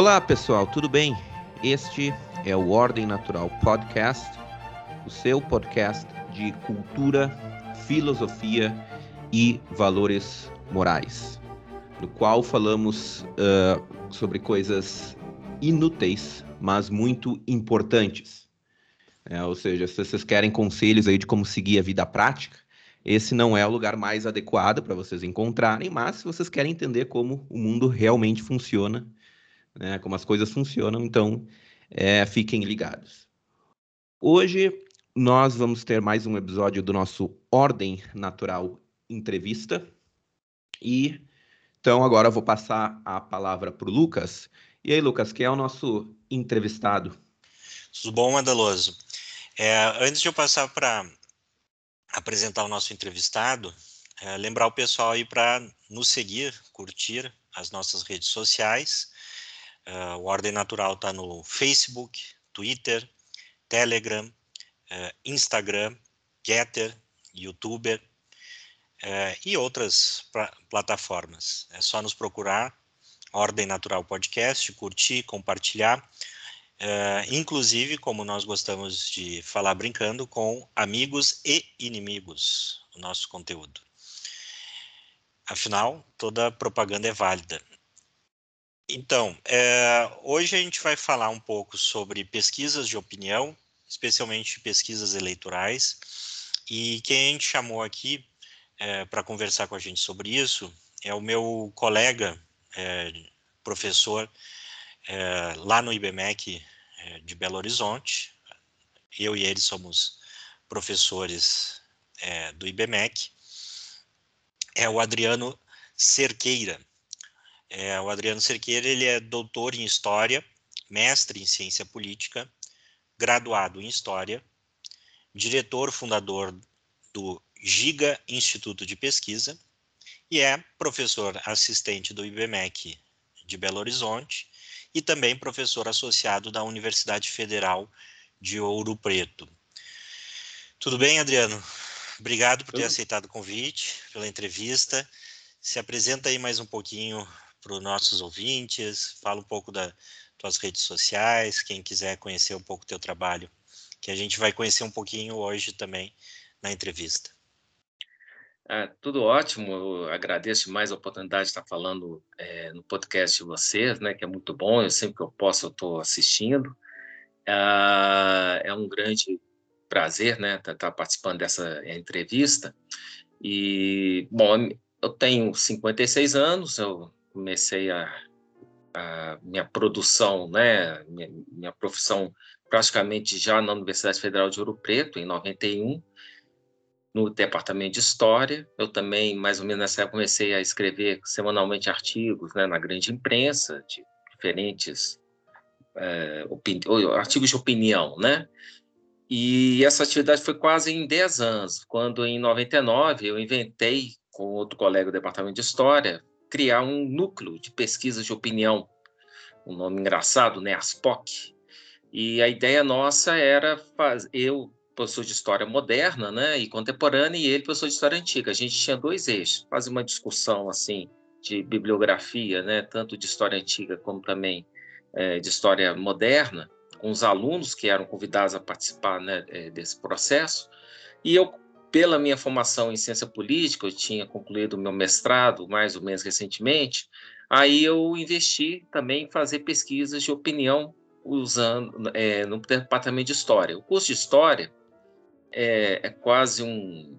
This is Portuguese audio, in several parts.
Olá, pessoal, tudo bem? Este é o Ordem Natural Podcast, o seu podcast de cultura, filosofia e valores morais, no qual falamos uh, sobre coisas inúteis, mas muito importantes. É, ou seja, se vocês querem conselhos aí de como seguir a vida prática, esse não é o lugar mais adequado para vocês encontrarem, mas se vocês querem entender como o mundo realmente funciona, né, como as coisas funcionam, então é, fiquem ligados. Hoje nós vamos ter mais um episódio do nosso Ordem Natural Entrevista. E então agora eu vou passar a palavra para o Lucas. E aí, Lucas, quem é o nosso entrevistado? Tudo bom, Mandaloso? É, antes de eu passar para apresentar o nosso entrevistado, é, lembrar o pessoal aí para nos seguir, curtir as nossas redes sociais. Uh, o Ordem Natural está no Facebook, Twitter, Telegram, uh, Instagram, Getter, YouTuber uh, e outras plataformas. É só nos procurar, Ordem Natural Podcast, curtir, compartilhar. inclusive, como nós gostamos de falar brincando, com amigos e inimigos, o nosso conteúdo. Afinal, toda propaganda é válida. Então, é, hoje a gente vai falar um pouco sobre pesquisas de opinião, especialmente pesquisas eleitorais, e quem a gente chamou aqui é, para conversar com a gente sobre isso é o meu colega, é, professor lá no IBMEC de Belo Horizonte. Eu e ele somos professores do IBMEC. É o Adriano Cerqueira. É, o Adriano Cerqueira ele é doutor em História, mestre em Ciência Política, graduado em História, diretor fundador do Giga Instituto de Pesquisa e é professor assistente do IBMEC de Belo Horizonte e também professor associado da Universidade Federal de Ouro Preto. Tudo bem, Adriano? Obrigado por ter aceitado o convite, pela entrevista. Se apresenta aí mais um pouquinho para os nossos ouvintes, fala um pouco das tuas redes sociais, quem quiser conhecer um pouco do teu trabalho, que a gente vai conhecer um pouquinho hoje também na entrevista. É, tudo ótimo, eu agradeço mais a oportunidade de estar falando é, no podcast de vocês, né, que é muito bom, eu sempre que eu posso eu estou assistindo. É, é um grande prazer, né, estar tá, tá participando dessa entrevista. E, bom, eu tenho 56 anos, eu comecei a, a minha produção, né, minha, minha, profissão praticamente já na Universidade Federal de Ouro Preto, em 91, no departamento de História. Eu também, mais ou menos nessa época, comecei a escrever semanalmente artigos né, na grande imprensa, de diferentes é, artigos de opinião, né? E essa atividade foi quase em 10 anos, quando em 99 eu inventei, com outro colega do departamento de História, criar um núcleo de pesquisa de opinião, um nome engraçado, né, ASPOC. E a ideia nossa era fazer, eu professor de história moderna, né, e contemporânea, e ele professor de história antiga. A gente tinha dois eixos, fazer uma discussão assim de bibliografia, né, tanto de história antiga como também é, de história moderna, com os alunos que eram convidados a participar né, é, desse processo. E eu pela minha formação em ciência política, eu tinha concluído meu mestrado mais ou menos recentemente, aí eu investi também em fazer pesquisas de opinião usando é, no departamento de história. O curso de história é, é quase um,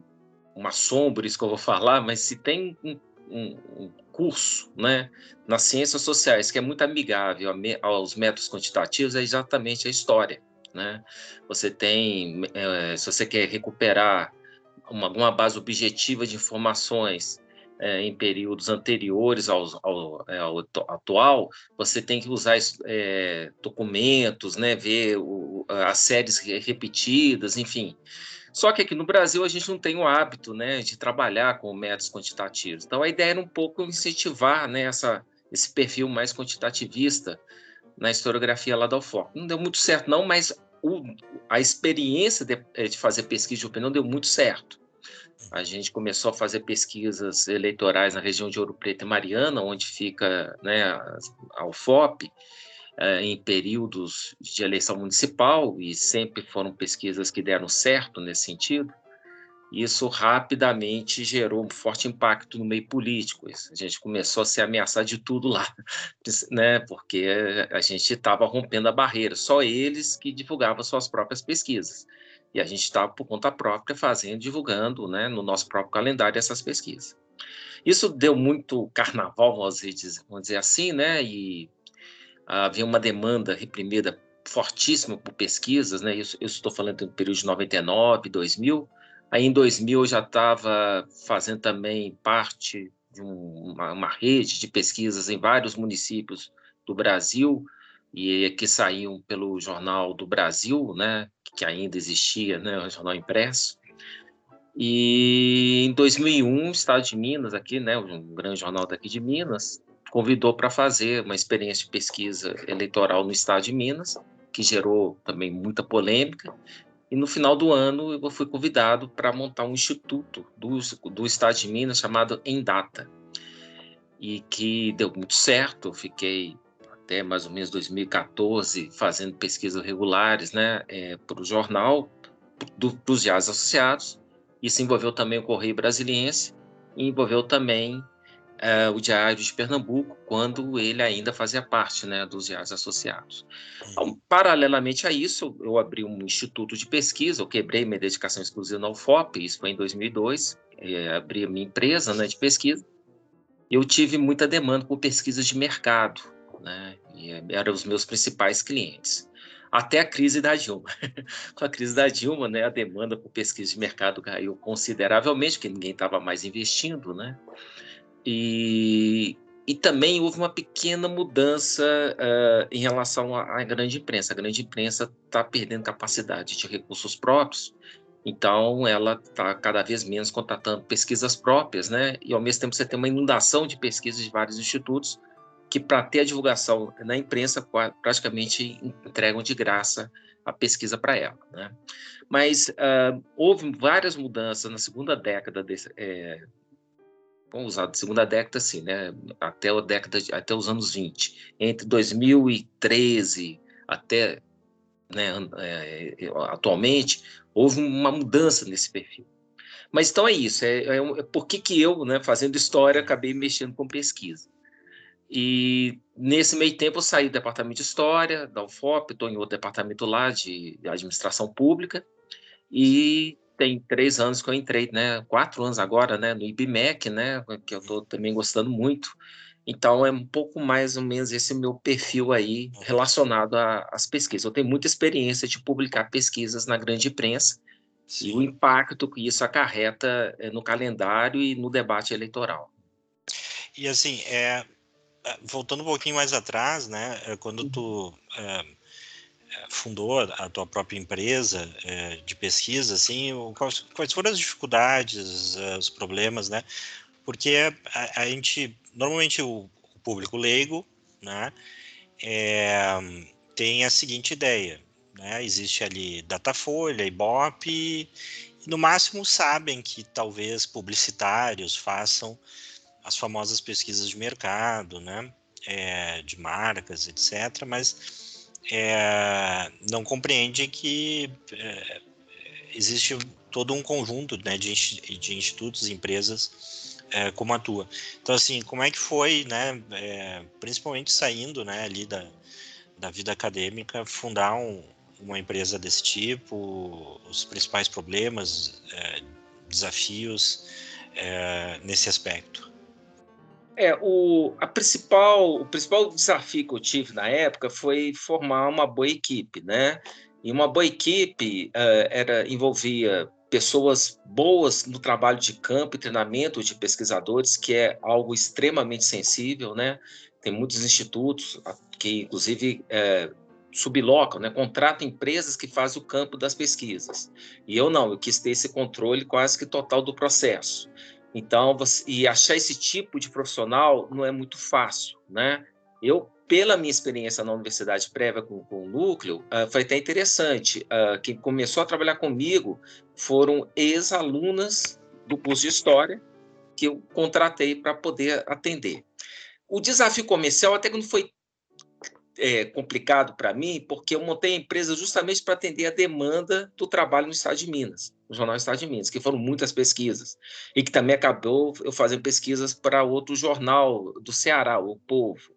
uma sombra isso que eu vou falar, mas se tem um, um, um curso, né, nas ciências sociais que é muito amigável aos métodos quantitativos é exatamente a história. Né? Você tem, é, se você quer recuperar uma, alguma base objetiva de informações é, em períodos anteriores ao, ao, é, ao, atual, você tem que usar é, documentos, né, ver o, as séries repetidas, enfim. Só que aqui no Brasil a gente não tem o hábito né, de trabalhar com métodos quantitativos. Então a ideia era um pouco incentivar né, essa, esse perfil mais quantitativista na historiografia lá da UFOC. Não deu muito certo, não, mas o, a experiência de, de fazer pesquisa de opinião deu muito certo. A gente começou a fazer pesquisas eleitorais na região de Ouro Preto e Mariana, onde fica né, a UFOP, é, em períodos de eleição municipal, e sempre foram pesquisas que deram certo nesse sentido, isso rapidamente gerou um forte impacto no meio político. A gente começou a se ameaçar de tudo lá, né? porque a gente estava rompendo a barreira, só eles que divulgavam suas próprias pesquisas. E a gente estava, por conta própria, fazendo, divulgando né, no nosso próprio calendário essas pesquisas. Isso deu muito carnaval, vamos dizer, vamos dizer assim, né? e havia uma demanda reprimida fortíssima por pesquisas, né? Isso, eu estou falando do período de 99, 2000, Aí em 2000 eu já estava fazendo também parte de uma, uma, rede de pesquisas em vários municípios do Brasil e que saíam pelo Jornal do Brasil, né, que ainda existia, né, o jornal impresso. E em 2001, o Estado de Minas, aqui, né, um grande jornal daqui de Minas, convidou para fazer uma experiência de pesquisa eleitoral no Estado de Minas, que gerou também muita polêmica, e no final do ano eu fui convidado para montar um instituto do, do Estado de Minas chamado Endata. E que deu muito certo, eu fiquei até mais ou menos 2014 fazendo pesquisas regulares né, é, para o jornal, para os diários associados. Isso envolveu também o Correio Brasiliense e envolveu também uh, o Diário de Pernambuco, quando ele ainda fazia parte né, dos diários associados. Então, paralelamente a isso, eu abri um instituto de pesquisa, eu quebrei minha dedicação exclusiva na UFOP, isso foi em 2002, é, abri a minha empresa né, de pesquisa. Eu tive muita demanda por pesquisas de mercado, né, e eram os meus principais clientes até a crise da Dilma. Com a crise da Dilma, né, a demanda por pesquisa de mercado caiu consideravelmente, porque ninguém estava mais investindo, né? E, e também houve uma pequena mudança uh, em relação à, à, grande imprensa. A grande imprensa está perdendo capacidade de recursos próprios, então ela está cada vez menos contratando pesquisas próprias, né? E ao mesmo tempo você tem uma inundação de pesquisas de vários institutos que, para ter a divulgação na imprensa, praticamente entregam de graça a pesquisa para ela, né? Mas uh, houve várias mudanças na segunda década desse, é, vamos usar de segunda década assim, né, até a década de, até os anos 20, entre 2013 até né, é, atualmente houve uma mudança nesse perfil. Mas então é isso, é, é, é por que, que eu, né, fazendo história, acabei mexendo com pesquisa. E nesse meio tempo eu saí do departamento de história da UFOP, estou em outro departamento lá de administração pública e tem três anos que eu entrei, né? Quatro anos agora, né? No IBMEC, né? Que eu estou também gostando muito. Então, é um pouco mais ou menos esse meu perfil aí relacionado às pesquisas. Eu tenho muita experiência de publicar pesquisas na grande imprensa Sim. e o impacto que isso acarreta eh, no calendário e no debate eleitoral. E assim, é, é voltando um pouquinho mais atrás, né? É, quando tu é, fundou a tua própria empresa é, de pesquisa, assim, quais, quais, foram as dificuldades, eh, os problemas, né? Porque a, a gente, normalmente o, o, público leigo, né, é, tem a seguinte ideia, né? Existe ali Datafolha, Ibope, e no máximo sabem que talvez publicitários façam as famosas pesquisas de mercado, né? É, de marcas, etc. Mas é, não compreende que é, existe todo um conjunto né, de, de institutos empresas é, como a tua. Então, assim, como é que foi, né, é, principalmente saindo né, ali da, da vida acadêmica, fundar um, uma empresa desse tipo, os principais problemas, é, desafios nesse aspecto? É, o, a principal, o principal desafio que eu tive na época foi formar uma boa equipe, né? E uma boa equipe uh, era envolvia pessoas boas no trabalho de campo e treinamento de pesquisadores, que é algo extremamente sensível, né? Tem muitos institutos que, inclusive, é, sublocam, né? contratam empresas que fazem o campo das pesquisas. E eu não, eu quis ter esse controle quase que total do processo. Então, você, e achar esse tipo de profissional não é muito fácil, né? Eu, pela minha experiência na universidade prévia com, com o núcleo, uh, foi até interessante. Uh, quem começou a trabalhar comigo foram ex-alunas do curso de História que eu contratei para poder atender. O desafio comercial até que não foi é, complicado para mim, porque eu montei a empresa justamente para atender a demanda do trabalho no Estado de Minas, no Jornal Estado de Minas, que foram muitas pesquisas, e que também acabou eu fazendo pesquisas para outro jornal do Ceará, o Povo.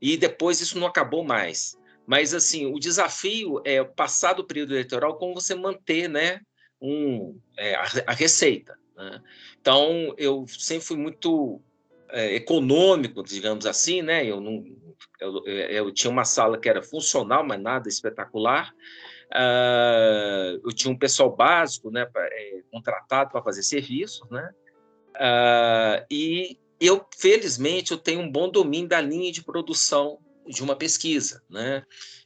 E depois isso não acabou mais. Mas, assim, o desafio é passar do período eleitoral como você manter né, um, é, a, a, receita. Né? Então, eu sempre fui muito é, econômico, digamos assim, né? Eu não, eu, eu, tinha uma sala que era funcional, mas nada espetacular. Uh, eu tinha um pessoal básico, né, pra, é, contratado para fazer serviços, né? Uh, e eu, felizmente, eu tenho um bom domínio da linha de produção de uma pesquisa, né?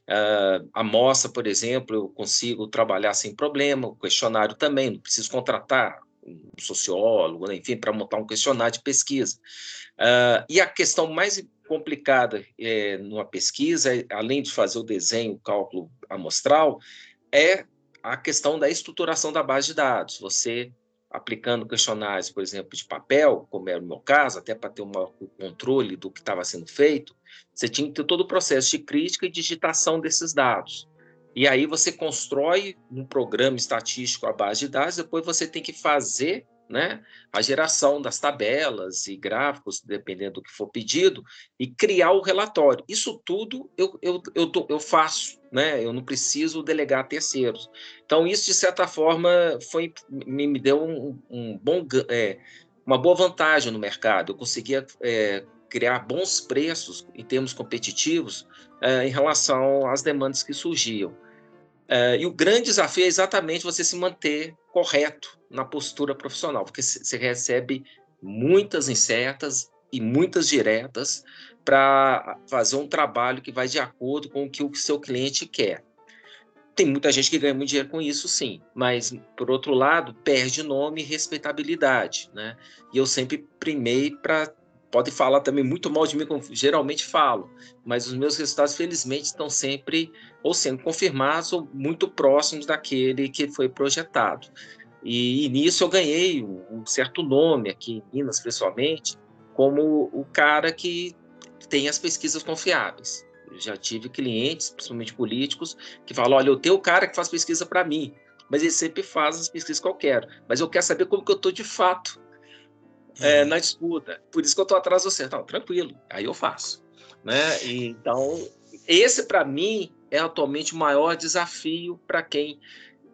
Uh, a amostra, por exemplo, eu consigo trabalhar sem problema, o questionário também, não preciso contratar um sociólogo, né? enfim, para montar um questionário de pesquisa. Uh, e a questão mais complicada é, numa pesquisa, além de fazer o desenho, o cálculo amostral, é a questão da estruturação da base de dados. Você aplicando questionários, por exemplo, de papel, como era o meu caso, até para ter uma, o controle do que estava sendo feito, você tinha que ter todo o processo de crítica e digitação desses dados. E aí você constrói um programa estatístico à base de dados, depois você tem que fazer né, a geração das tabelas e gráficos, dependendo do que for pedido, e criar o relatório. Isso tudo eu, eu, eu, eu faço, né? eu não preciso delegar a terceiros. Então, isso, de certa forma, foi, me, me deu um, um bom, é, uma boa vantagem no mercado. Eu conseguia é, criar bons preços em termos competitivos é, em relação às demandas que surgiam. É, e o grande desafio é exatamente você se manter correto na postura profissional, porque você recebe muitas incertas e muitas diretas para fazer um trabalho que vai de acordo com o que o seu cliente quer. Tem muita gente que ganha muito dinheiro com isso, sim, mas, por outro lado, perde nome e respeitabilidade. Né? E eu sempre primei para pode falar também muito mal de mim, como geralmente falo, mas os meus resultados, felizmente, estão sempre ou sendo confirmados ou muito próximos daquele que foi projetado. E, e nisso eu ganhei um certo nome aqui em Minas, pessoalmente, como o cara que tem as pesquisas confiáveis. Eu já tive clientes, principalmente políticos, que falam: olha, eu tenho o cara que faz pesquisa para mim, mas ele sempre faz as pesquisas que eu quero. Mas eu quero saber como que eu estou de fato é, uhum. na disputa. Por isso que eu estou atrás de você. Não, tranquilo, aí eu faço. Né? E, então, esse para mim é atualmente o maior desafio para quem.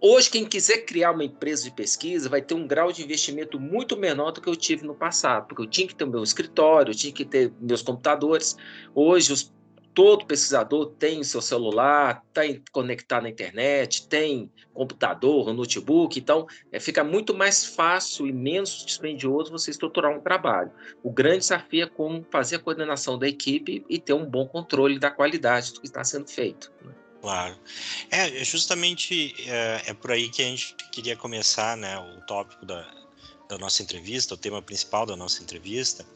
Hoje, quem quiser criar uma empresa de pesquisa vai ter um grau de investimento muito menor do que eu tive no passado, porque eu tinha que ter o meu escritório, eu tinha que ter meus computadores. Hoje, os todo pesquisador tem seu celular, tem conectado na internet, tem computador, notebook, então é, fica muito mais fácil e menos dispendioso você estruturar um trabalho. O grande desafio é como fazer a coordenação da equipe e ter um bom controle da qualidade do que está sendo feito. Né? Claro. É, justamente é, é, por aí que a gente queria começar né, o tópico da, da nossa entrevista, o tema principal da nossa entrevista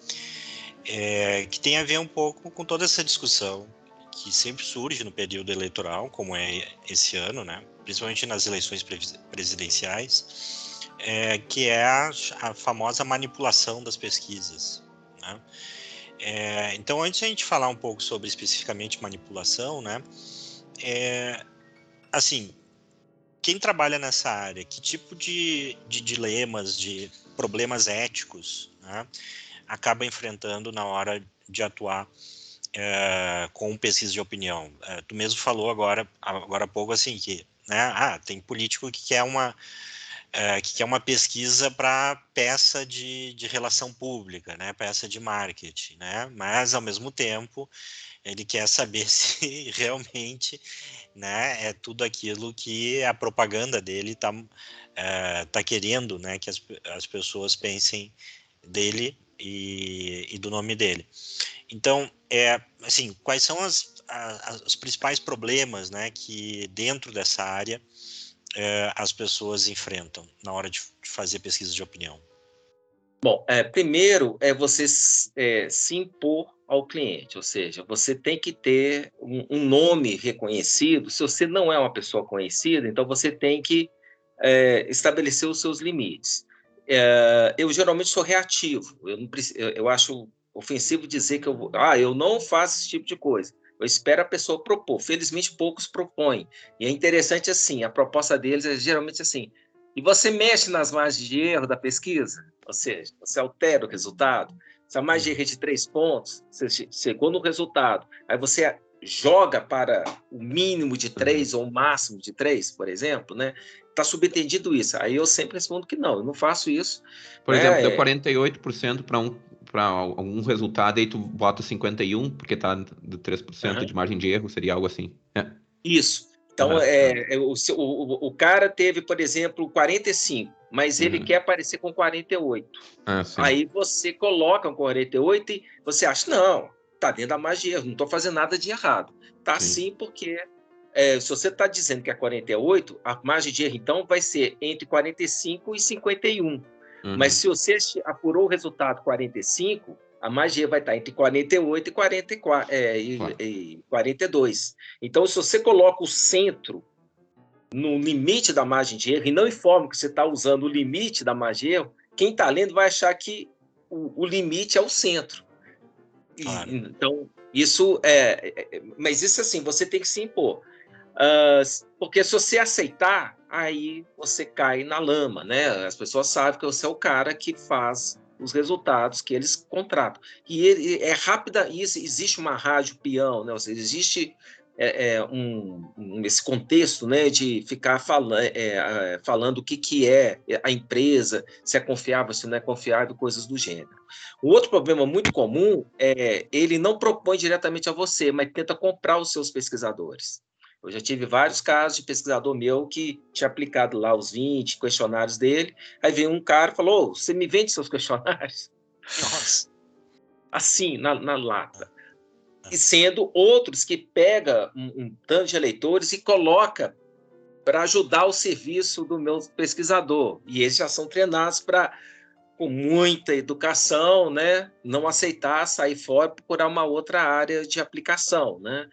é, que tem a ver um pouco com toda essa discussão que sempre surge no período eleitoral, como é esse ano, né? principalmente nas eleições presidenciais, é, que é a, a, famosa manipulação das pesquisas. Né? É, então, antes de a gente falar um pouco sobre especificamente manipulação, né, é, assim, quem trabalha nessa área, que tipo de, de dilemas, de problemas éticos, né, acaba enfrentando na hora de atuar é, com pesquisa de opinião. É, tu mesmo falou agora, agora há pouco assim que, né, ah, tem político que quer uma é, que quer uma pesquisa para peça de, de relação pública, né, peça de marketing, né, mas ao mesmo tempo ele quer saber se realmente né, é tudo aquilo que a propaganda dele está é, tá querendo né, que as, as pessoas pensem dele e, e do nome dele. Então, é, assim, quais são as, as, os principais problemas né, que dentro dessa área é, as pessoas enfrentam na hora de, de fazer pesquisa de opinião? Bom, é, primeiro é você é, se impor ao cliente, ou seja, você tem que ter um, um, nome reconhecido. Se você não é uma pessoa conhecida, então você tem que é, estabelecer os seus limites é, eu geralmente sou reativo. Eu, não, eu, eu, acho ofensivo dizer que eu, ah, eu não faço esse tipo de coisa. Eu espero a pessoa propor. Felizmente, poucos propõem. E é interessante assim, a proposta deles é geralmente assim, e você mexe nas margens de erro da pesquisa? Ou seja, você altera o resultado? Se a margem de erro é de três pontos, você chegou no resultado, aí você joga para o mínimo de três ou o máximo de três, por exemplo, né? Está subentendido isso. Aí eu sempre respondo que não, eu não faço isso. Por exemplo, é, deu 48% para um para algum resultado, aí tu bota 51, porque tá de 3% uhum. de margem de erro, seria algo assim. É. Isso. Então, uhum. é, o, o, o cara teve, por exemplo, 45, mas ele uhum. quer aparecer com 48. Ah, aí você coloca um 48 e você acha, não, tá dentro da margem de erro, não estou fazendo nada de errado. Tá sim, sim porque é, se você está dizendo que é 48, a margem de erro, então, vai ser entre 45 e 51. Uhum. Mas se você apurou o resultado 45, a magia vai estar entre 48 e, 44, é, e, e 42. Então, se você coloca o centro no limite da margem de erro e não informa que você está usando o limite da margem de erro, quem está lendo vai achar que o, o limite é o centro. Claro. E, então, isso é, é, é. Mas isso assim, você tem que se impor. Uh, porque se você aceitar, aí você cai na lama, né? As pessoas sabem que você é o cara que faz os resultados que eles contratam. E ele, é rápida, isso, existe uma rádio peão, né? Seja, existe é, é, um, um, esse contexto né, de ficar fala, é, é, falando o que, que é a empresa, se é confiável, se não é confiável, coisas do gênero. O outro problema muito comum é ele não propõe diretamente a você, mas tenta comprar os seus pesquisadores. Eu já tive vários casos de pesquisador meu que tinha aplicado lá os 20 questionários dele, aí veio um cara e falou, oh, você me vende seus questionários? Nossa. Assim, na, na lata. E sendo outros que pega um, um tanto de eleitores e coloca para ajudar o serviço do meu pesquisador. E esses já são treinados para, com muita educação, né, não aceitar sair fora e procurar uma outra área de aplicação. Né?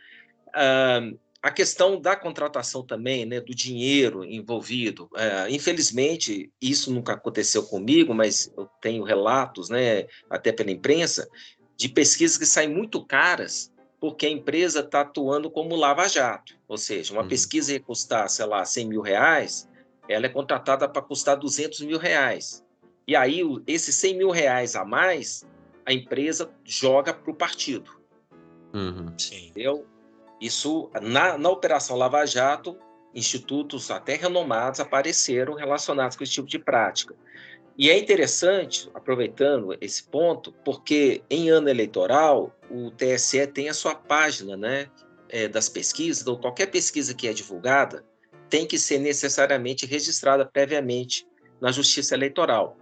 Ah, a questão da contratação também, né, do dinheiro envolvido. É, infelizmente, isso nunca aconteceu comigo, mas eu tenho relatos, né, até pela imprensa, de pesquisas que saem muito caras porque a empresa está atuando como lava-jato. Ou seja, uma uhum. pesquisa ia custar, sei lá, 100 mil reais, ela é contratada para custar 200 mil reais. E aí, esses 100 mil reais a mais, a empresa joga para o partido. Uhum. Entendeu? Isso, na, na Operação Lava Jato, institutos até renomados apareceram relacionados com esse tipo de prática. E é interessante, aproveitando esse ponto, porque em ano eleitoral o TSE tem a sua página né, é, das pesquisas, então qualquer pesquisa que é divulgada tem que ser necessariamente registrada previamente na Justiça Eleitoral.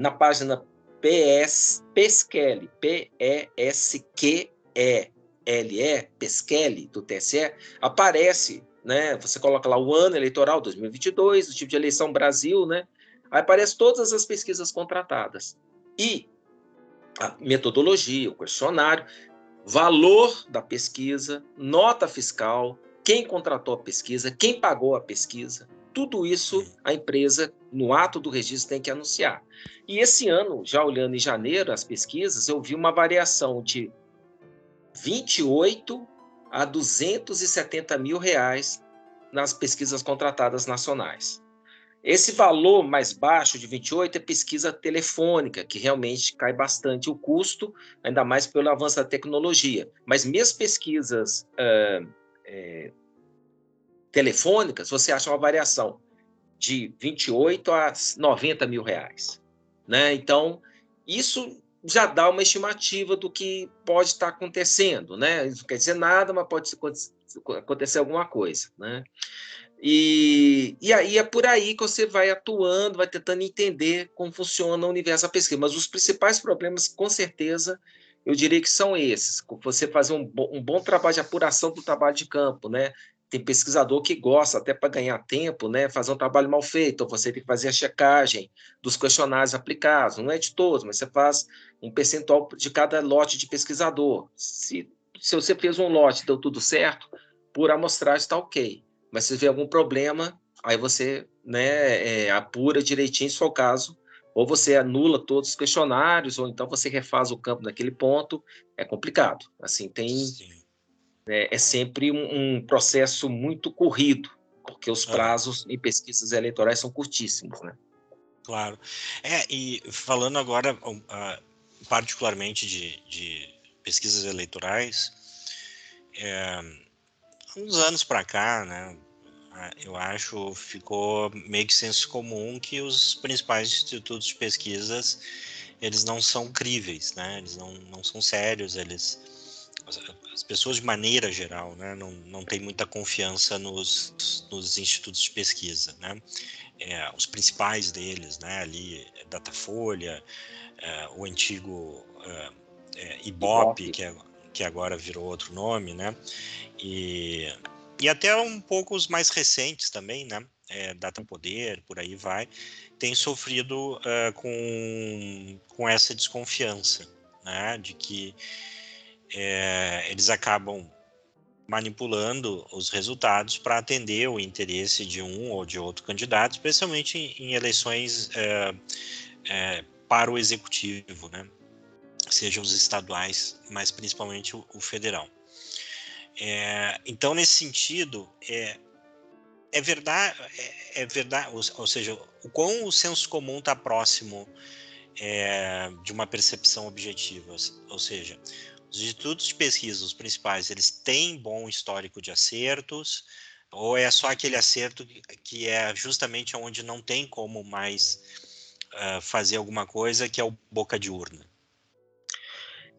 Na página PS, PESQL, P-E-S-Q-E, LE, Pesquele, do TSE, aparece, né? Você coloca lá o ano eleitoral 2022, o tipo de eleição Brasil, né? Aí aparece todas as pesquisas contratadas. E a metodologia, o questionário, valor da pesquisa, nota fiscal, quem contratou a pesquisa, quem pagou a pesquisa, tudo isso a empresa, no ato do registro, tem que anunciar. E esse ano, já olhando em janeiro as pesquisas, eu vi uma variação de 28 a 270 mil reais nas pesquisas contratadas nacionais. Esse valor mais baixo de 28 é pesquisa telefônica, que realmente cai bastante o custo, ainda mais pelo avanço da tecnologia. Mas mesmo pesquisas é, telefônicas, você acha uma variação de 28 a 90 mil reais. Né? Então, isso já dá uma estimativa do que pode estar acontecendo, né? Isso não quer dizer nada, mas pode acontecer alguma coisa, né? E, e aí é por aí que você vai atuando, vai tentando entender como funciona o universo da pesquisa. Mas os principais problemas, com certeza, eu diria que são esses. Você fazer um, um bom trabalho de apuração do trabalho de campo, né? Tem pesquisador que gosta, até para ganhar tempo, né, fazer um trabalho mal feito, você tem que fazer a checagem dos questionários aplicados, não é de todos, mas você faz um percentual de cada lote de pesquisador. Se, se você fez um lote deu tudo certo, por amostragem está ok, mas se vê algum problema, aí você né, é, apura direitinho, se for o caso, ou você anula todos os questionários, ou então você refaz o campo naquele ponto, é complicado. Assim, tem... Sim é, é sempre um, um, processo muito corrido, porque os é. prazos em pesquisas eleitorais são curtíssimos, né? Claro. É, e falando agora uh, particularmente de, de, pesquisas eleitorais, é, uns anos para cá, né, eu acho ficou meio que senso comum que os principais institutos de pesquisas eles não são críveis, né? Eles não, não são sérios, eles as pessoas de maneira geral, né, não, não têm muita confiança nos, nos institutos de pesquisa, né? É, os principais deles, né, ali Datafolha, é, o antigo é, é Ibope, que, é, que agora virou outro nome, né? E e até um pouco os mais recentes também, né? É, Data Poder, por aí vai, tem sofrido com, com essa desconfiança, né? De que é, eles acabam manipulando os resultados para atender o interesse de um ou de outro candidato, especialmente em, em eleições é, é, para o executivo, né? Sejam os estaduais, mas principalmente o, o federal. É, então, nesse sentido, é, é verdade, é, é, verdade, ou, ou, seja, o quão o senso comum está próximo de uma percepção objetiva, ou seja, os institutos de pesquisa, os principais, eles têm bom histórico de acertos, ou é só aquele acerto que é justamente onde não tem como mais uh, fazer alguma coisa, que é o boca de urna?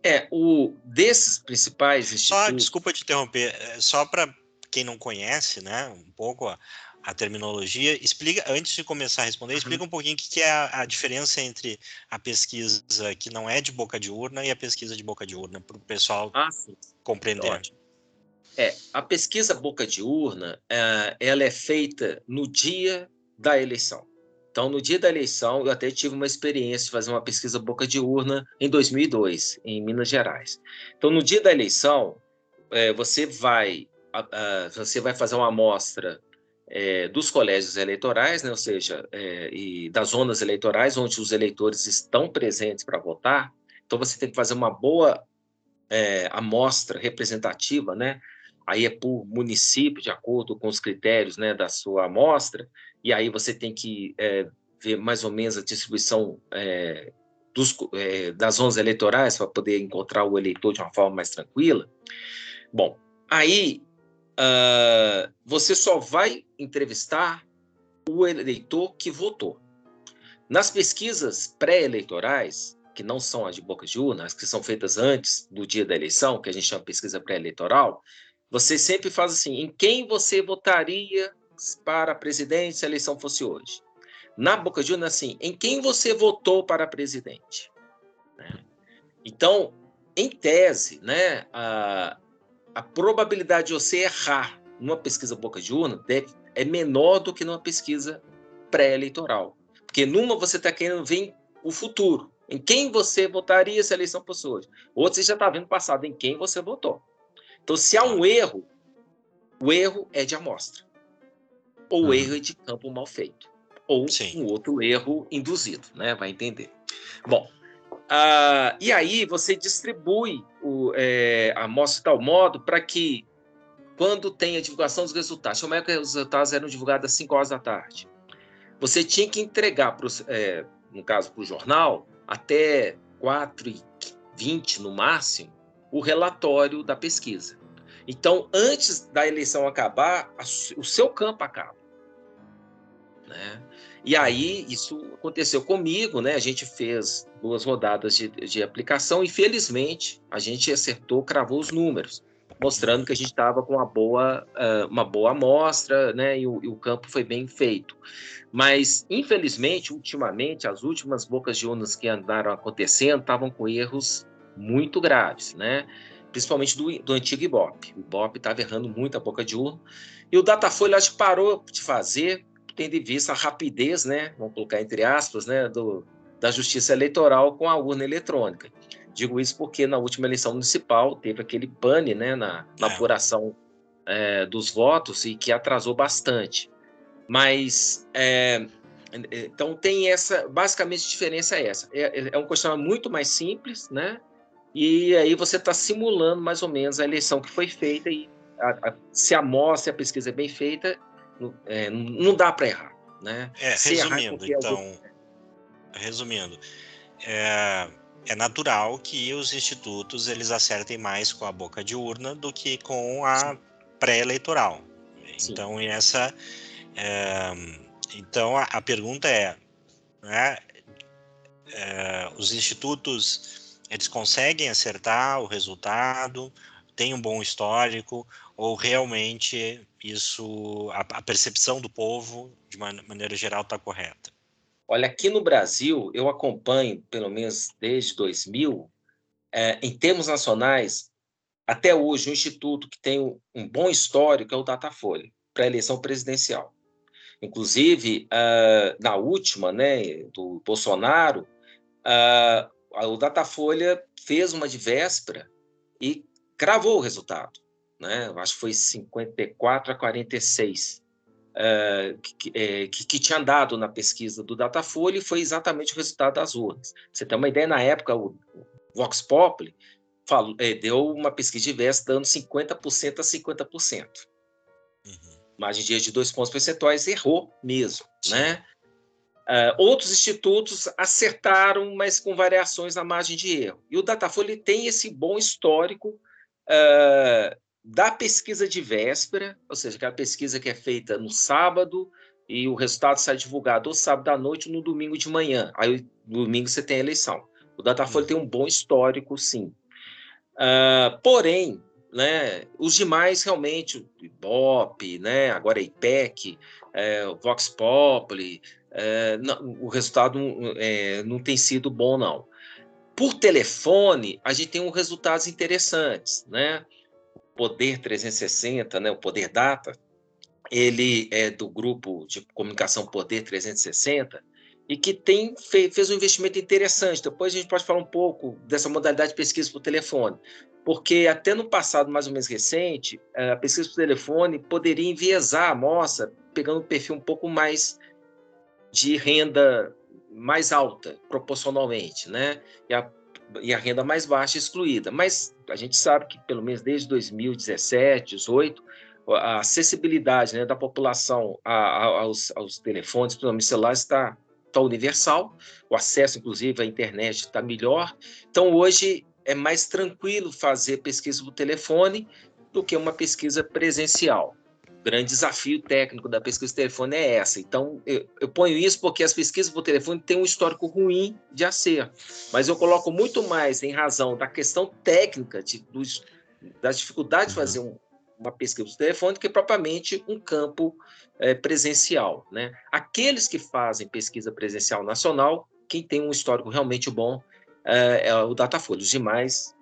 É, o desses principais institutos... Só, desculpa te interromper, é, só para quem não conhece, né, um pouco a, a, terminologia, explica, antes de começar a responder, uhum. explica um pouquinho o que, que é a, a, diferença entre a pesquisa que não é de boca de urna e a pesquisa de boca de urna, para o pessoal ah, compreender. Ótimo. É, a pesquisa boca de urna, é, ela é feita no dia da eleição. Então, no dia da eleição, eu até tive uma experiência de fazer uma pesquisa boca de urna em 2002, em Minas Gerais. Então, no dia da eleição, é, você vai você vai fazer uma amostra é, dos colégios eleitorais, né, ou seja, é, e das zonas eleitorais onde os eleitores estão presentes para votar. Então, você tem que fazer uma boa é, amostra representativa, né? Aí é por município, de acordo com os critérios né, da sua amostra, e aí você tem que ver mais ou menos a distribuição dos, das zonas eleitorais para poder encontrar o eleitor de uma forma mais tranquila. Bom, aí uh, você só vai entrevistar o eleitor que votou. Nas pesquisas pré-eleitorais, que não são as de boca de urna, as que são feitas antes do dia da eleição, que a gente chama pesquisa pré-eleitoral, você sempre faz assim: em quem você votaria para presidente se a eleição fosse hoje. Na boca de urna, assim, em quem você votou para presidente? Né? Então, em tese, né, a, a probabilidade de você errar numa pesquisa boca de urna deve, é menor do que numa pesquisa pré-eleitoral. Porque numa você está querendo ver o futuro. Em quem você votaria se a eleição fosse hoje? Outro você já está vendo o passado, em quem você votou. Então, se há um erro, o erro é de amostra ou uhum. erro de campo mal feito, ou Sim. um outro erro induzido, né? Vai entender. Bom, uh, e aí você distribui o, é, a amostra de tal modo para que, quando tem a divulgação dos resultados, como é que os resultados eram divulgados às 5 horas da tarde? Você tinha que entregar, é, no caso, para o jornal, até 4 e 20 no máximo, o relatório da pesquisa. Então, antes da eleição acabar, o seu campo acaba. Né? E aí isso aconteceu comigo, né? A gente fez duas rodadas de, de aplicação e felizmente a gente acertou, cravou os números, mostrando que a gente estava com uma boa, uh, uma boa amostra, né? E o, e o, campo foi bem feito. Mas infelizmente, ultimamente, as últimas bocas de urnas que andaram acontecendo estavam com erros muito graves, né? Principalmente do, do antigo Ibope. O Ibope estava errando muito a boca de urna. E o Datafolha acho que parou de fazer tendo em vista a rapidez, né, vamos colocar entre aspas, né, do, da justiça eleitoral com a urna eletrônica. Digo isso porque na última eleição municipal teve aquele pane né, na, na é. apuração é, dos votos e que atrasou bastante. Mas é, então tem essa, basicamente a diferença é essa. É, é um questionário muito mais simples, né? e aí você está simulando mais ou menos a eleição que foi feita e a, a, se a amostra, a pesquisa é bem feita, não, é, não dá para errar, né? É, se resumindo, então, algum... resumindo, é, é natural que os institutos eles acertem mais com a boca de urna do que com a pré-eleitoral. Então essa, é, então a, a, pergunta é, né, é, os institutos eles conseguem acertar o resultado, tem um bom histórico, ou realmente isso, a, a percepção do povo, de maneira geral, está correta? Olha, aqui no Brasil, eu acompanho, pelo menos desde 2000, é, em termos nacionais, até hoje, um instituto que tem um bom histórico é o Datafolha, para a eleição presidencial. Inclusive, uh, na última, né, do Bolsonaro, uh, o Datafolha fez uma de véspera e cravou o resultado. Né? Acho que foi 54 a 46 uh, que, é, que, que, tinha dado na pesquisa do Datafolha e foi exatamente o resultado das urnas. Você tem uma ideia, na época, o Vox Populi falou, é, deu uma pesquisa véspera dando 50% a 50%. Uhum. Margem de erro de dois pontos percentuais, errou mesmo. Né? Uh, outros institutos acertaram, mas com variações na margem de erro. E o Datafolha tem esse bom histórico uh, da pesquisa de véspera, ou seja, aquela pesquisa que é feita no sábado e o resultado sai divulgado ou sábado à noite ou no domingo de manhã. Aí no domingo você tem a eleição. O Datafolha tem um bom histórico, sim. Uh, porém, né, os demais realmente, o IBOP, né, agora a IPEC, é, o Vox Populi, é, não, o resultado é, não tem sido bom, não. Por telefone, a gente tem uns resultados interessantes, né? Poder 360, né? o Poder Data, ele é do grupo de comunicação Poder 360 e que tem fez um investimento interessante. Depois a gente pode falar um pouco dessa modalidade de pesquisa por telefone, porque até no passado mais ou menos recente, a pesquisa por telefone poderia enviesar a amostra, pegando um perfil um pouco mais de renda mais alta, proporcionalmente, né? E a, e a renda mais baixa excluída. Mas a gente sabe que, pelo menos desde 2017, 2018, a acessibilidade né, da população a, a, aos, aos telefones, principalmente celulares, está tá universal, o acesso, inclusive, à internet está melhor. Então, hoje é mais tranquilo fazer pesquisa por telefone do que uma pesquisa presencial grande desafio técnico da pesquisa por telefone é essa. Então, eu, eu, ponho isso porque as pesquisas por telefone têm um histórico ruim de acerto, mas eu coloco muito mais em razão da questão técnica, de, dos, das dificuldades de fazer um, uma pesquisa por telefone, do que propriamente um campo é, presencial. Né? Aqueles que fazem pesquisa presencial nacional, quem tem um histórico realmente bom é, é o Datafolha. Os demais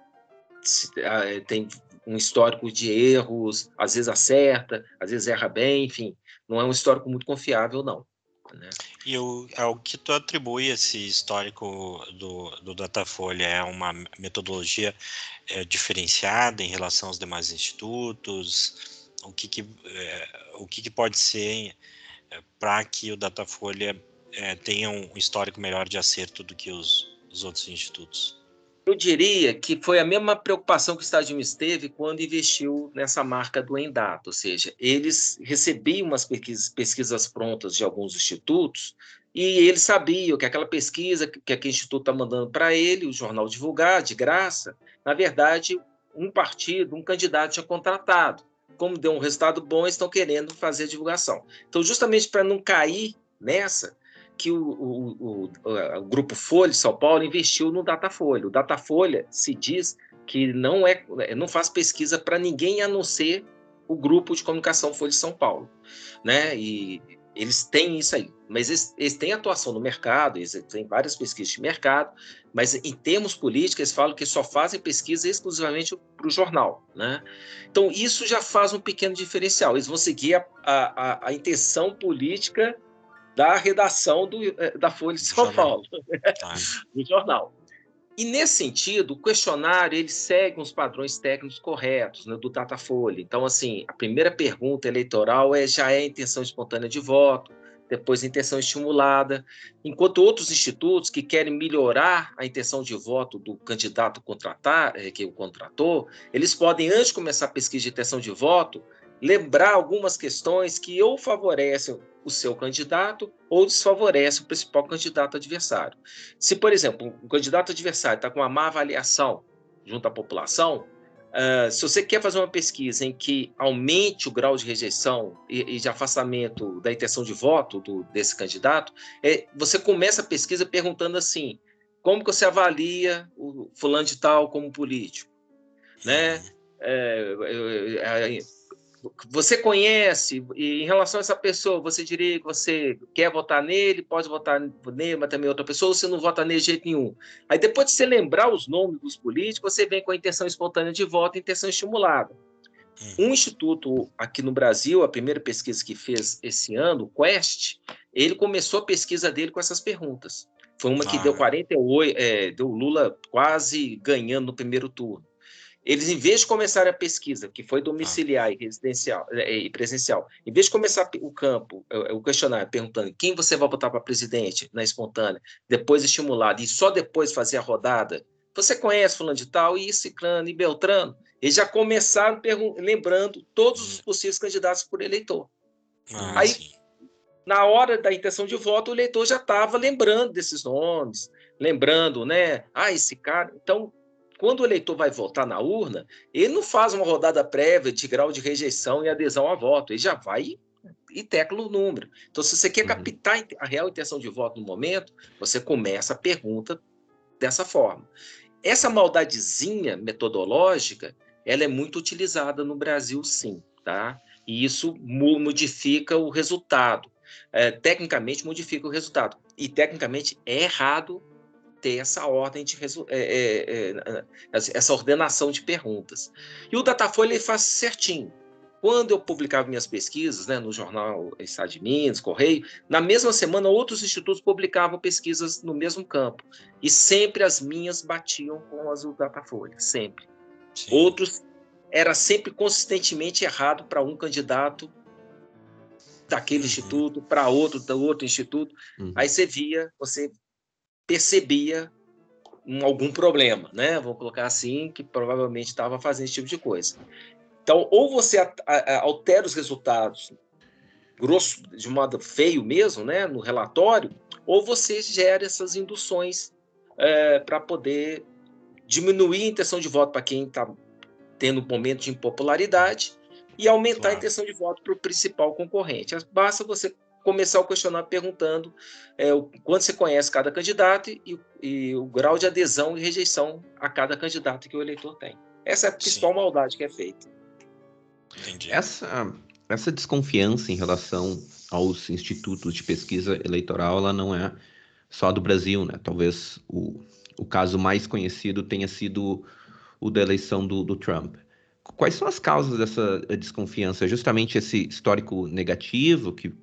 tem um histórico de erros, às vezes acerta, às vezes erra bem, enfim, não é um histórico muito confiável, não. Né? E o, ao que tu atribui esse histórico do, do Datafolha é uma metodologia é, diferenciada em relação aos demais institutos? O que, que é, o que, que pode ser é, para que o Datafolha é, tenha um histórico melhor de acerto do que os, os outros institutos? Eu diria que foi a mesma preocupação que o Estado teve quando investiu nessa marca do Endata, ou seja, eles recebiam umas pesquisas, pesquisas prontas de alguns institutos e eles sabiam que aquela pesquisa que aquele instituto está mandando para ele, o jornal divulgar de graça, na verdade, um partido, um candidato tinha contratado. Como deu um resultado bom, estão querendo fazer a divulgação. Então, justamente para não cair nessa, que o, o, o, o, Grupo Folha de São Paulo investiu no Datafolha. O Datafolha se diz que não é, não faz pesquisa para ninguém a não ser o grupo de comunicação Folha de São Paulo, né? E eles têm isso aí, mas eles, eles têm atuação no mercado, eles têm várias pesquisas de mercado, mas em termos políticos eles falam que só fazem pesquisa exclusivamente para o jornal, né? Então isso já faz um pequeno diferencial. Eles vão seguir a, a, a intenção política da redação do, eh, da Folha de São Paulo, ah. do jornal. E nesse sentido, o questionário ele segue uns padrões técnicos corretos né, do Datafolha. Então, assim, a primeira pergunta eleitoral é já é a intenção espontânea de voto, depois intenção estimulada, enquanto outros institutos que querem melhorar a intenção de voto do candidato contratar, é, que o contratou, eles podem, antes de começar a pesquisa de intenção de voto, lembrar algumas questões que ou favorecem o seu candidato ou desfavorecem o principal candidato adversário. Se, por exemplo, o candidato adversário está com uma má avaliação junto à população, Uh, se você quer fazer uma pesquisa em que aumente o grau de rejeição e, e de afastamento da intenção de voto do, desse candidato, é, você começa a pesquisa perguntando assim: como que você avalia o fulano de tal como político, né? É, é, é você conhece, e em relação a essa pessoa, você diria que você quer votar nele, pode votar nele, mas também outra pessoa, ou você não vota nele de jeito nenhum. Aí depois de você lembrar os nomes dos políticos, você vem com a intenção espontânea de voto e intenção estimulada. Hum. Um instituto aqui no Brasil, a primeira pesquisa que fez esse ano, o Quest, ele começou a pesquisa dele com essas perguntas. Foi uma que ah. deu 48, é, deu Lula quase ganhando no primeiro turno. Eles, em vez de começar a pesquisa, que foi domiciliar ah. e residencial é, e presencial, em vez de começar o campo, o questionário, perguntando quem você vai votar para presidente na espontânea, depois estimulado, e só depois fazer a rodada, você conhece fulano de tal, e ciclano, e beltrano? Eles já começaram lembrando todos os possíveis candidatos por eleitor. Ah, Aí, sim. na hora da intenção de voto, o eleitor já estava lembrando desses nomes, lembrando, né? Ah, esse cara. Então, quando o eleitor vai votar na urna, ele não faz uma rodada prévia de grau de rejeição e adesão a voto, ele já vai e tecla o número. Então, se você quer uhum. captar a real intenção de voto no momento, você começa a pergunta dessa forma. Essa maldadezinha metodológica, ela é muito utilizada no Brasil, sim, tá? E isso modifica o resultado. É, tecnicamente, modifica o resultado. E, tecnicamente, é errado ter essa ordem de é, é, essa ordenação de perguntas. E o Datafolha ele faz certinho. Quando eu publicava minhas pesquisas né, no jornal Estado de Minas, Correio, na mesma semana outros institutos publicavam pesquisas no mesmo campo. E sempre as minhas batiam com as do Datafolha, sempre. Sim. Outros era sempre consistentemente errado para um candidato daquele uhum. instituto, para outro, da outro instituto. Uhum. Aí você via, você percebia um, algum problema, né? Vou colocar assim, que provavelmente estava fazendo esse tipo de coisa. Então, ou você a, a, altera os resultados grosso, de modo feio mesmo, né, no relatório, ou você gera essas induções é, para poder diminuir a intenção de voto para quem está tendo um momento de impopularidade e aumentar claro. a intenção de voto para o principal concorrente. Basta você começar o questionário perguntando é, o, quanto você conhece cada candidato e, e, o grau de adesão e rejeição a cada candidato que o eleitor tem. Essa é a principal Sim. maldade que é feita. Entendi. Essa, essa desconfiança em relação aos institutos de pesquisa eleitoral, ela não é só do Brasil, né? Talvez o, o caso mais conhecido tenha sido o da eleição do, do Trump. Quais são as causas dessa desconfiança? Justamente esse histórico negativo que,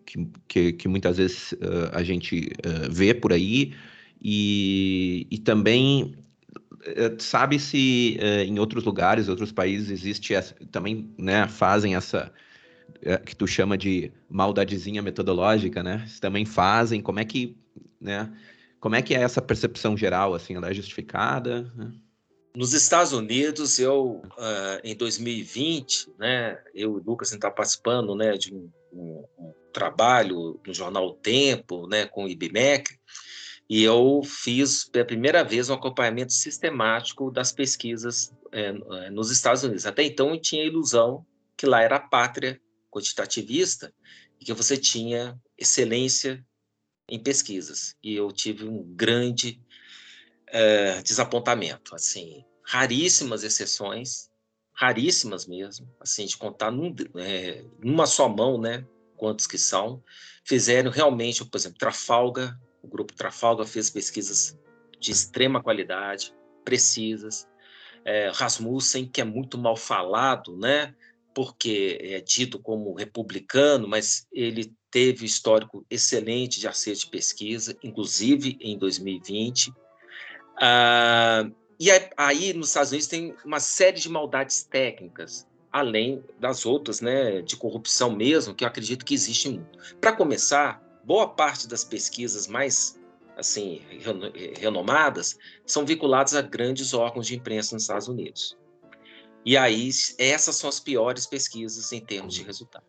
que, que muitas vezes uh, a gente uh, vê por aí, e, e também uh, sabe se em outros lugares, outros países, existe essa, também né, fazem essa que tu chama de maldadezinha metodológica, né? Também fazem, como é que, né? Como é que é essa percepção geral, assim, ela é justificada? Né? Nos Estados Unidos, eu, uh, em 2020, né, eu e o Lucas está participando né, de um, um, um, trabalho no jornal Tempo, né, com o IBMEC, e eu fiz pela primeira vez um acompanhamento sistemático das pesquisas é, nos Estados Unidos. Até então eu tinha a ilusão que lá era a pátria quantitativista e que você tinha excelência em pesquisas. E eu tive um grande é, desapontamento. Assim, raríssimas exceções, raríssimas mesmo, assim, de contar num, é, numa só mão, né? Quantos que são, fizeram realmente, por exemplo, Trafalgar, o grupo Trafalgar fez pesquisas de extrema qualidade, precisas. É, Rasmussen, que é muito mal falado, né? Porque é dito como republicano, mas ele teve histórico excelente de acerto de pesquisa, inclusive em 2020. Ah, e aí, nos Estados Unidos, tem uma série de maldades técnicas, além das outras, né, de corrupção mesmo, que eu acredito que existe muito. Para começar, boa parte das pesquisas mais assim renomadas são vinculadas a grandes órgãos de imprensa nos Estados Unidos. E aí essas são as piores pesquisas em termos de resultado.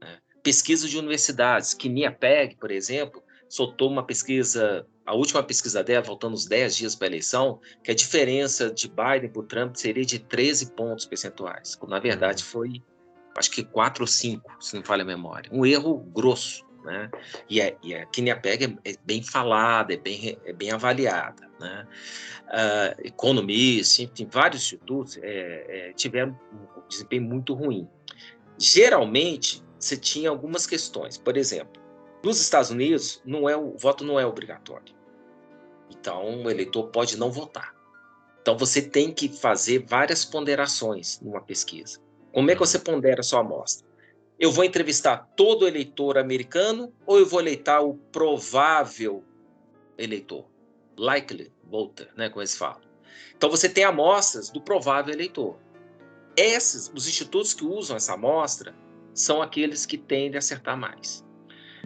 Né? Pesquisas de universidades, que Peg, por exemplo, soltou uma pesquisa, a última pesquisa dela, faltando uns 10 dias para a eleição, que a diferença de Biden para o Trump seria de 13 pontos percentuais, quando na verdade uhum. foi, acho que 4 ou 5, se não falha a memória. Um erro grosso. Né? E, a, e a Kinniapeg é, é, bem falada, é bem, é bem avaliada. Né? Uh, Economist, enfim, vários institutos é, é, tiveram um desempenho muito ruim. Geralmente, você tinha algumas questões. Por exemplo, nos Estados Unidos, não é, o voto não é obrigatório. Então, o eleitor pode não votar. Então, você tem que fazer várias ponderações numa pesquisa. Como é que você pondera a sua amostra? Eu vou entrevistar todo eleitor americano ou eu vou eleitar o provável eleitor? Likely voter, né, como eles falam. Então, você tem amostras do provável eleitor. Esses, os institutos que usam essa amostra, são aqueles que tendem a acertar mais.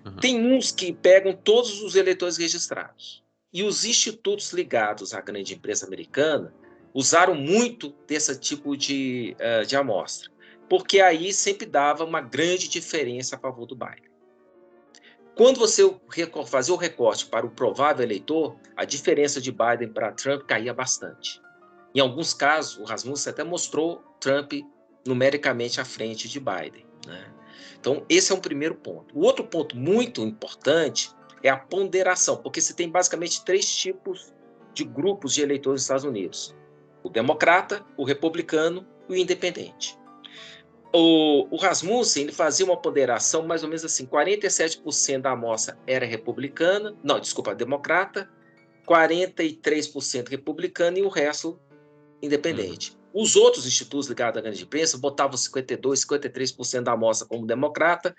Uhum. Tem uns que pegam todos os eleitores registrados. E os institutos ligados à grande empresa americana usaram muito desse tipo de, uh, de amostra, porque aí sempre dava uma grande diferença a favor do Biden. Quando você fazia o recorte para o provável eleitor, a diferença de Biden para Trump caía bastante. Em alguns casos, o Rasmussen até mostrou Trump numericamente à frente de Biden. Né? Então, esse é um primeiro ponto. O outro ponto muito importante é a ponderação, porque você tem basicamente três tipos de grupos de eleitores nos Estados Unidos: o democrata, o republicano e o independente. O, o Rasmussen ele fazia uma ponderação mais ou menos assim: 47% da amostra era republicana, não, desculpa, democrata, 43% republicana e o resto independente. Uhum. Os outros institutos ligados à grande imprensa botavam 52, 53% da amostra como democrata,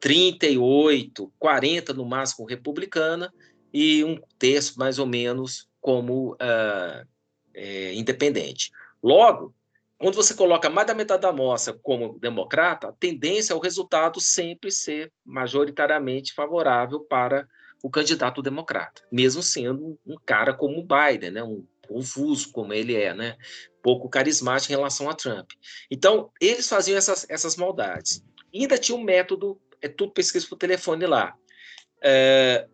38, 40 no máximo republicana e um terço mais ou menos como uh, é, independente. Logo, quando você coloca mais da metade da amostra como democrata, a tendência é o resultado sempre ser majoritariamente favorável para o candidato democrata, mesmo sendo um cara como o Biden, né, um confuso como ele é, né? pouco carismático em relação a Trump. Então, eles faziam essas, essas maldades. E ainda tinha um método, é tudo pesquisa por telefone lá. É,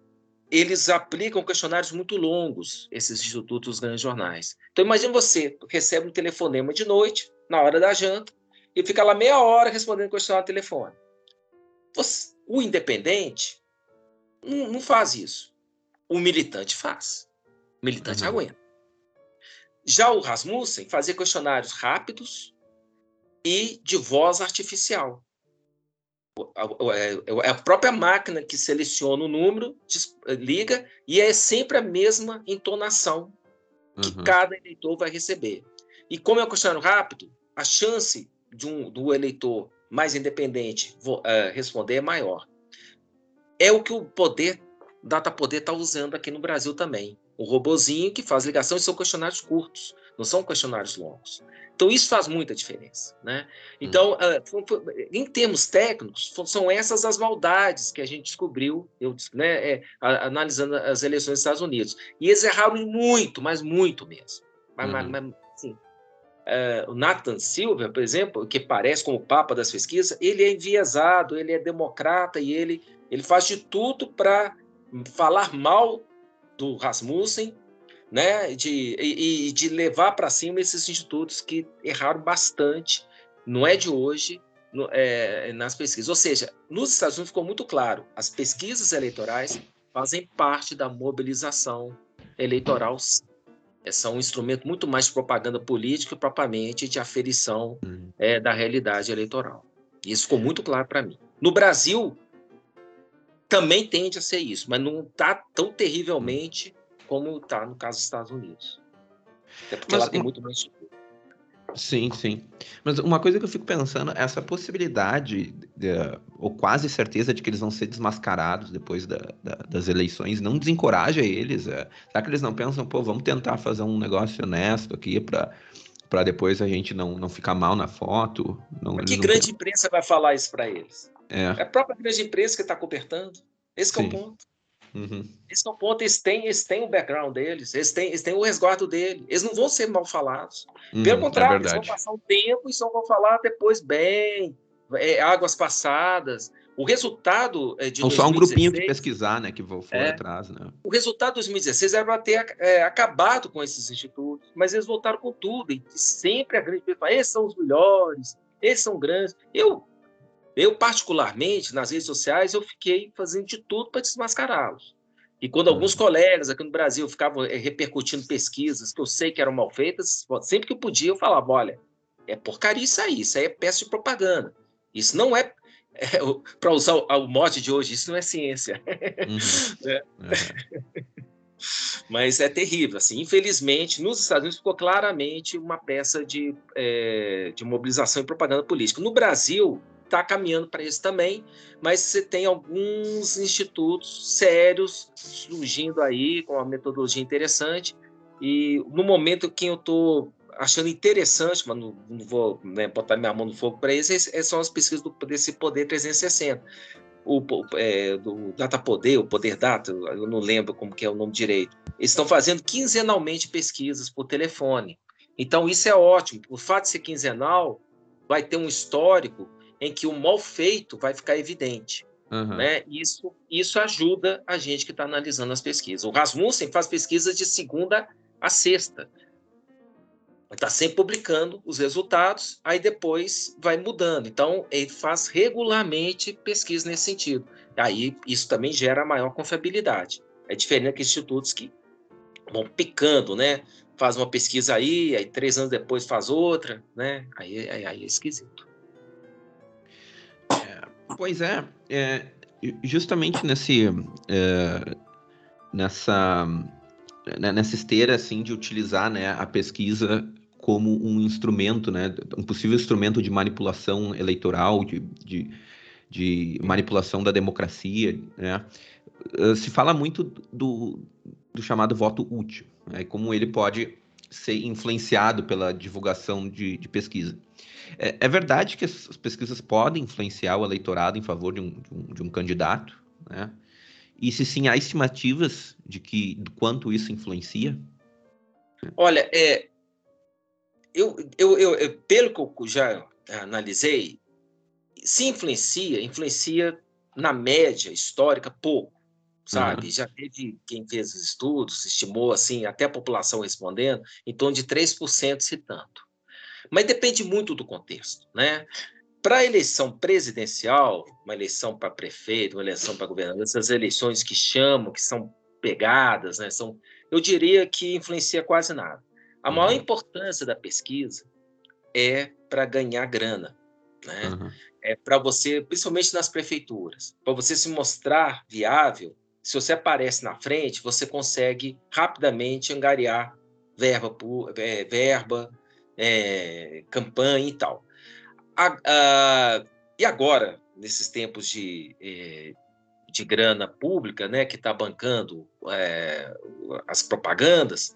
eles aplicam questionários muito longos, esses institutos dos grandes jornais. Então, imagine você recebe um telefonema de noite, na hora da janta, e fica lá meia hora respondendo questionário de telefone. Você, o independente não, não, faz isso. O militante faz. O militante uhum. aguenta. Já o Rasmussen fazia questionários rápidos e de voz artificial. É, é a própria máquina que seleciona o número, liga, e é sempre a mesma entonação que uhum. cada eleitor vai receber. E como é um questionário rápido, a chance de um, do eleitor mais independente uh, responder é maior. É o que o poder, Data Poder está usando aqui no Brasil também um robozinho que faz ligação e são questionários curtos, não são questionários longos. Então, isso faz muita diferença. Né? Então, uh, em termos técnicos, são essas as maldades que a gente descobriu, eu, né, é, analisando as eleições dos Estados Unidos. E eles erraram muito, mas muito mesmo. Mas, uhum. mas, assim, uh, o Nathan Silver, por exemplo, que parece como o papa das pesquisas, ele é enviesado, ele é democrata e ele, ele faz de tudo para falar mal do Rasmussen, né, de, e, e de levar para cima esses institutos que erraram bastante, não é de hoje, no, é, nas pesquisas. Ou seja, nos Estados Unidos ficou muito claro, as pesquisas eleitorais fazem parte da mobilização eleitoral. É, são um instrumento muito mais de propaganda política propriamente de aferição uhum. é, da realidade eleitoral. Isso ficou muito claro para mim. No Brasil, também tende a ser isso, mas não está tão terrivelmente como está no caso dos Estados Unidos. Até porque mas, lá tem muito mais. Sim, sim. Mas uma coisa que eu fico pensando, essa possibilidade, de, ou quase certeza de que eles vão ser desmascarados depois da, da, das eleições, não desencoraja eles? É, será que eles não pensam, pô, vamos tentar fazer um negócio honesto aqui para para depois a gente não, não ficar mal na foto? Não, que grande imprensa vai falar isso para eles? É. é a própria grande imprensa que está cobertando. Esse é o ponto. Uhum. Esse é o ponto. Eles têm, eles têm o background deles, eles têm, eles têm o resguardo dele. Eles não vão ser mal falados. Uhum, Pelo é contrário, é eles vão passar um tempo e só vão falar depois bem, é, águas passadas. O resultado é, de. Ou 2016, só um grupinho que pesquisar, né? Que for é, atrás, né? O resultado de 2016 era para ter é, acabado com esses institutos, mas eles voltaram com tudo. E sempre a grande fala, esses são os melhores, esses são grandes. Eu, eu, particularmente, nas redes sociais, eu fiquei fazendo de tudo para desmascará-los. E quando alguns uhum. colegas aqui no Brasil ficavam é, repercutindo pesquisas que eu sei que eram mal feitas, sempre que eu podia, eu falava: olha, é porcaria isso aí, isso aí é peça de propaganda. Isso não é é, para usar o, o, mote de hoje, isso não é ciência. Uhum. é. Uhum. Mas é terrível. Assim, infelizmente, nos Estados Unidos ficou claramente uma peça de, é, de mobilização e propaganda política. No Brasil, está caminhando para isso também, mas você tem alguns institutos sérios surgindo aí com uma metodologia interessante. E no momento que eu estou achando interessante, mas não, não vou né, botar minha mão no fogo para isso, são as pesquisas do, desse Poder 360. O, é, do Data Poder, o Poder Data, eu não lembro como que é o nome direito. Eles estão fazendo quinzenalmente pesquisas por telefone. Então, isso é ótimo. O fato de ser quinzenal vai ter um histórico em que o mal feito vai ficar evidente. Uhum. Né? Isso, isso ajuda a gente que está analisando as pesquisas. O Rasmussen faz pesquisas de segunda a sexta está sempre publicando os resultados, aí depois vai mudando. Então, ele faz regularmente pesquisa nesse sentido. Aí, isso também gera maior confiabilidade. É diferente daqueles institutos que vão picando, né? Faz uma pesquisa aí, aí três anos depois faz outra, né? Aí, aí, aí é esquisito. Pois é, é, justamente nesse, é, nessa né, nessa esteira assim de utilizar né, a pesquisa como um instrumento, né, um possível instrumento de manipulação eleitoral, de, de, de manipulação da democracia. Né? Se fala muito do, do chamado voto útil, né, como ele pode ser influenciado pela divulgação de, de pesquisa. É, é, verdade que as pesquisas podem influenciar o eleitorado em favor de um, de um, de um candidato, né? E se sim, há estimativas de que de quanto isso influencia? Olha, é, eu, eu, eu, eu, pelo que eu já analisei, se influencia, influencia na média histórica pouco, sabe? Uhum. Já teve quem fez os estudos, estimou assim, até a população respondendo, em torno de 3%, se tanto. Mas depende muito do contexto, né? Para a eleição presidencial, uma eleição para prefeito, uma eleição para governador, essas eleições que chamam, que são pegadas, né? São, eu diria que influencia quase nada. A maior uhum. importância da pesquisa é para ganhar grana, né? Uhum. É para você, principalmente nas prefeituras, para você se mostrar viável. Se você aparece na frente, você consegue rapidamente angariar verba, é, verba é, campanha e tal. A, a, e agora, nesses tempos de, é, de grana pública, né, que está bancando é, as propagandas,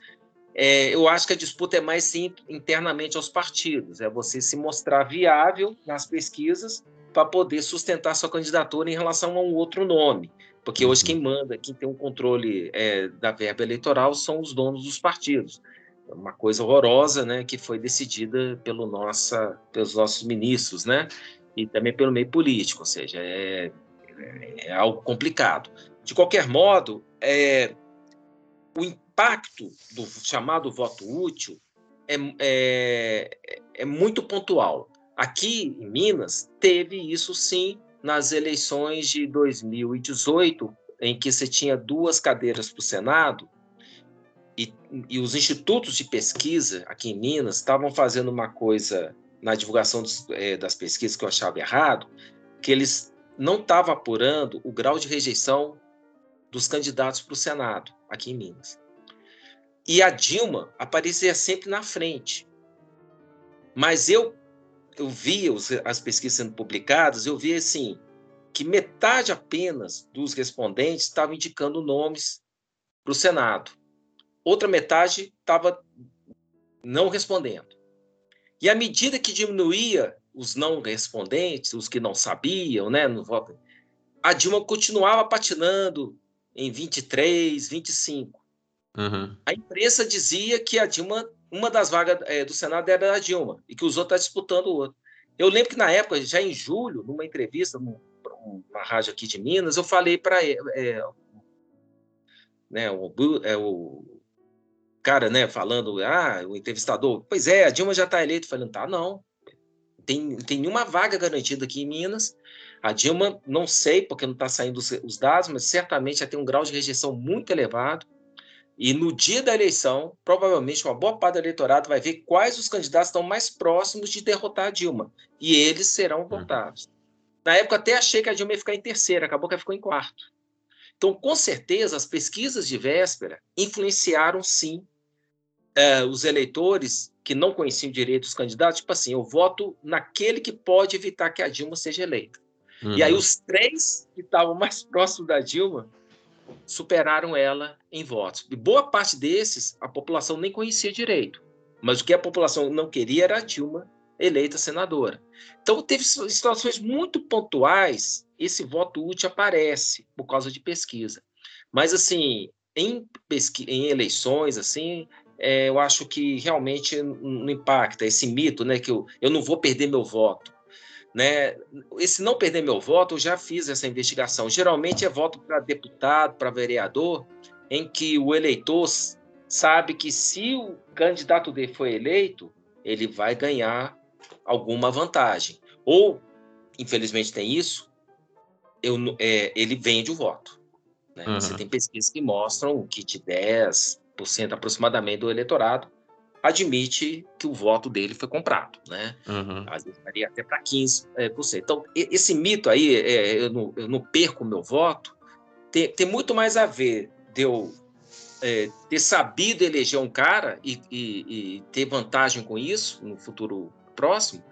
eu acho que a disputa é mais sim, internamente aos partidos, é você se mostrar viável nas pesquisas para poder sustentar sua candidatura em relação a um outro nome. Porque hoje quem uhum. manda, quem tem o um controle é, da verba eleitoral são os donos dos partidos. É uma coisa horrorosa, né, que foi decidida pelo nossa, pelos nossos ministros, né, e também pelo meio político, ou seja, é, é, é algo complicado. De qualquer modo, é, o impacto do chamado voto útil é, é, é muito pontual. Aqui em Minas, teve isso sim nas eleições de 2018, em que você tinha duas cadeiras para o Senado, e, e, os institutos de pesquisa aqui em Minas estavam fazendo uma coisa na divulgação dos, é, das pesquisas que eu achava errado, que eles não estavam apurando o grau de rejeição dos candidatos para o Senado aqui em Minas. E a Dilma aparecia sempre na frente. Mas eu, eu via os, as pesquisas sendo publicadas, eu via assim, que metade apenas dos respondentes estavam indicando nomes para o Senado. Outra metade estava não respondendo. E à medida que diminuía os não respondentes, os que não sabiam, né, no voto, a Dilma continuava patinando em 23, 25. Uhum. A imprensa dizia que a Dilma, uma das vagas é, do Senado era a Dilma e que os outros estavam disputando o outro. Eu lembro que na época, já em julho, numa entrevista numa rádio aqui de Minas, eu falei para é, né, o, é, o cara, né, falando, ah, o entrevistador, pois é, a Dilma já está eleita, falando, tá, não, tem, tem nenhuma vaga garantida aqui em Minas, a Dilma, não sei, porque não está saindo os, os, dados, mas certamente já tem um grau de rejeição muito elevado, e no dia da eleição, provavelmente uma boa parte do eleitorado vai ver quais os candidatos estão mais próximos de derrotar a Dilma, e eles serão uhum. votados. Uhum. Na época até achei que a Dilma ia ficar em terceira, acabou que ela ficou em quarto. Então, com certeza, as pesquisas de véspera influenciaram, sim, uh, os eleitores que não conheciam direito os candidatos, tipo assim, eu voto naquele que pode evitar que a Dilma seja eleita. Uhum. E aí os três que estavam mais próximos da Dilma superaram ela em votos. E boa parte desses a população nem conhecia direito. Mas o que a população não queria era a Dilma eleita senadora. Então teve situações muito pontuais, esse voto útil aparece por causa de pesquisa. Mas assim, em, pesqui em eleições, assim, é, eu acho que realmente não impacta esse mito, né, que eu, eu não vou perder meu voto. Né? Esse não perder meu voto, eu já fiz essa investigação. Geralmente é voto para deputado, para vereador, em que o eleitor sabe que se o candidato dele for eleito, ele vai ganhar alguma vantagem. Ou, infelizmente tem isso, eu, é, ele vende o voto. Né? Uhum. Você tem pesquisas que mostram que de 10, aproximadamente do eleitorado admite que o voto dele foi comprado, né? Uhum. Às vezes estaria até para 15%. É, então, esse mito aí, é, eu, não, eu, não, perco o meu voto, tem, tem, muito mais a ver de eu é, ter sabido eleger um cara e, e, e ter vantagem com isso no futuro próximo,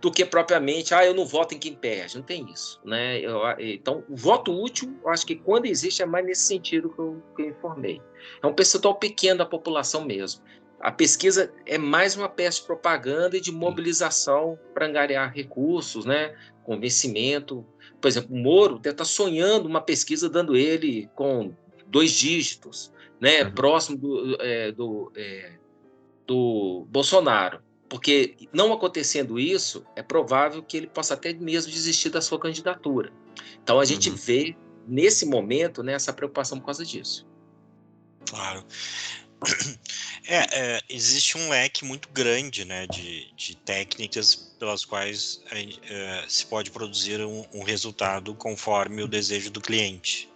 do que propriamente, ah, eu não voto em quem perde. Não tem isso, né? Eu, então, o voto útil, eu acho que quando existe é mais nesse sentido que eu, que eu informei. É um percentual pequeno da população mesmo. A pesquisa é mais uma peça de propaganda e de mobilização para angariar recursos, né? Convencimento. Por exemplo, o Moro deve estar tá sonhando uma pesquisa dando ele com dois dígitos, né? Uhum. Próximo do, é, do, é, do Bolsonaro porque não acontecendo isso, é provável que ele possa até mesmo desistir da sua candidatura. Então a gente uhum. vê nesse momento né, essa preocupação por causa disso. Claro. É, é, existe um leque muito grande né, de, de técnicas pelas quais é, se pode produzir um, um, resultado conforme o desejo do cliente.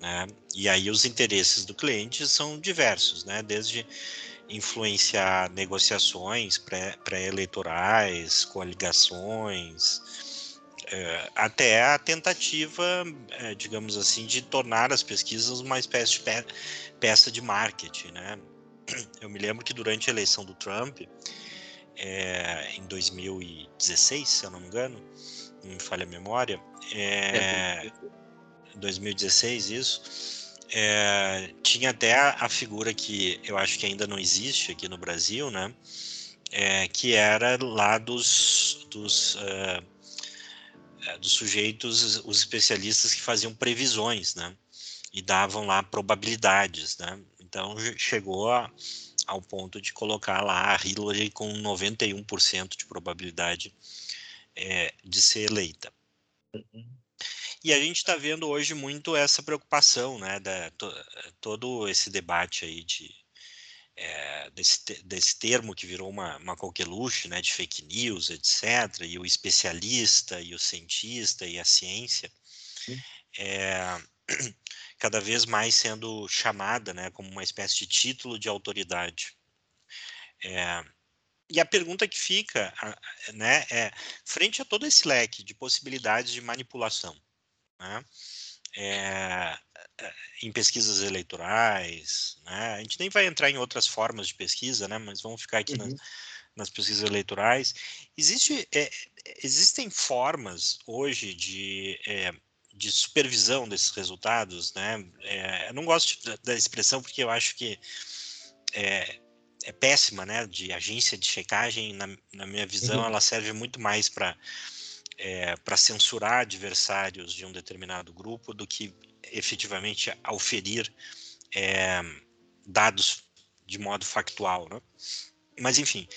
Né? E aí os interesses do cliente são diversos, né? desde influenciar negociações pré-eleitorais, pré coligações, até a tentativa, é, digamos assim, de tornar as pesquisas uma espécie de pe peça de marketing, né? Eu me lembro que durante a eleição do Trump, é, em 2016, se eu não me engano, não me falha a memória, é, 2016 isso, é, tinha até a, a, figura que eu acho que ainda não existe aqui no Brasil, né? É, que era lá dos, dos, uh, dos sujeitos, os especialistas que faziam previsões, né? E davam lá probabilidades, né? Então chegou a, ao ponto de colocar lá a Hillary com 91% de probabilidade é, de ser eleita. E a gente está vendo hoje muito essa preocupação, né, da, to, todo esse debate aí de, é, desse, desse termo que virou uma, uma coqueluche, né, de fake news, etc., e o especialista, e o cientista, e a ciência, é, cada vez mais sendo chamada, né, como uma espécie de título de autoridade. É, e a pergunta que fica, né, é, frente a todo esse leque de possibilidades de manipulação, né? É, em pesquisas eleitorais, né? a gente nem vai entrar em outras formas de pesquisa, né? mas vamos ficar aqui uhum. nas, nas, pesquisas eleitorais. Existe, é, existem formas hoje de, é, de supervisão desses resultados, né? eu não gosto da, da, expressão porque eu acho que é, é péssima, né? De agência de checagem, na, na minha visão, uhum. ela serve muito mais para é, para censurar adversários de um determinado grupo do que efetivamente auferir é, dados de modo factual, né? Mas enfim,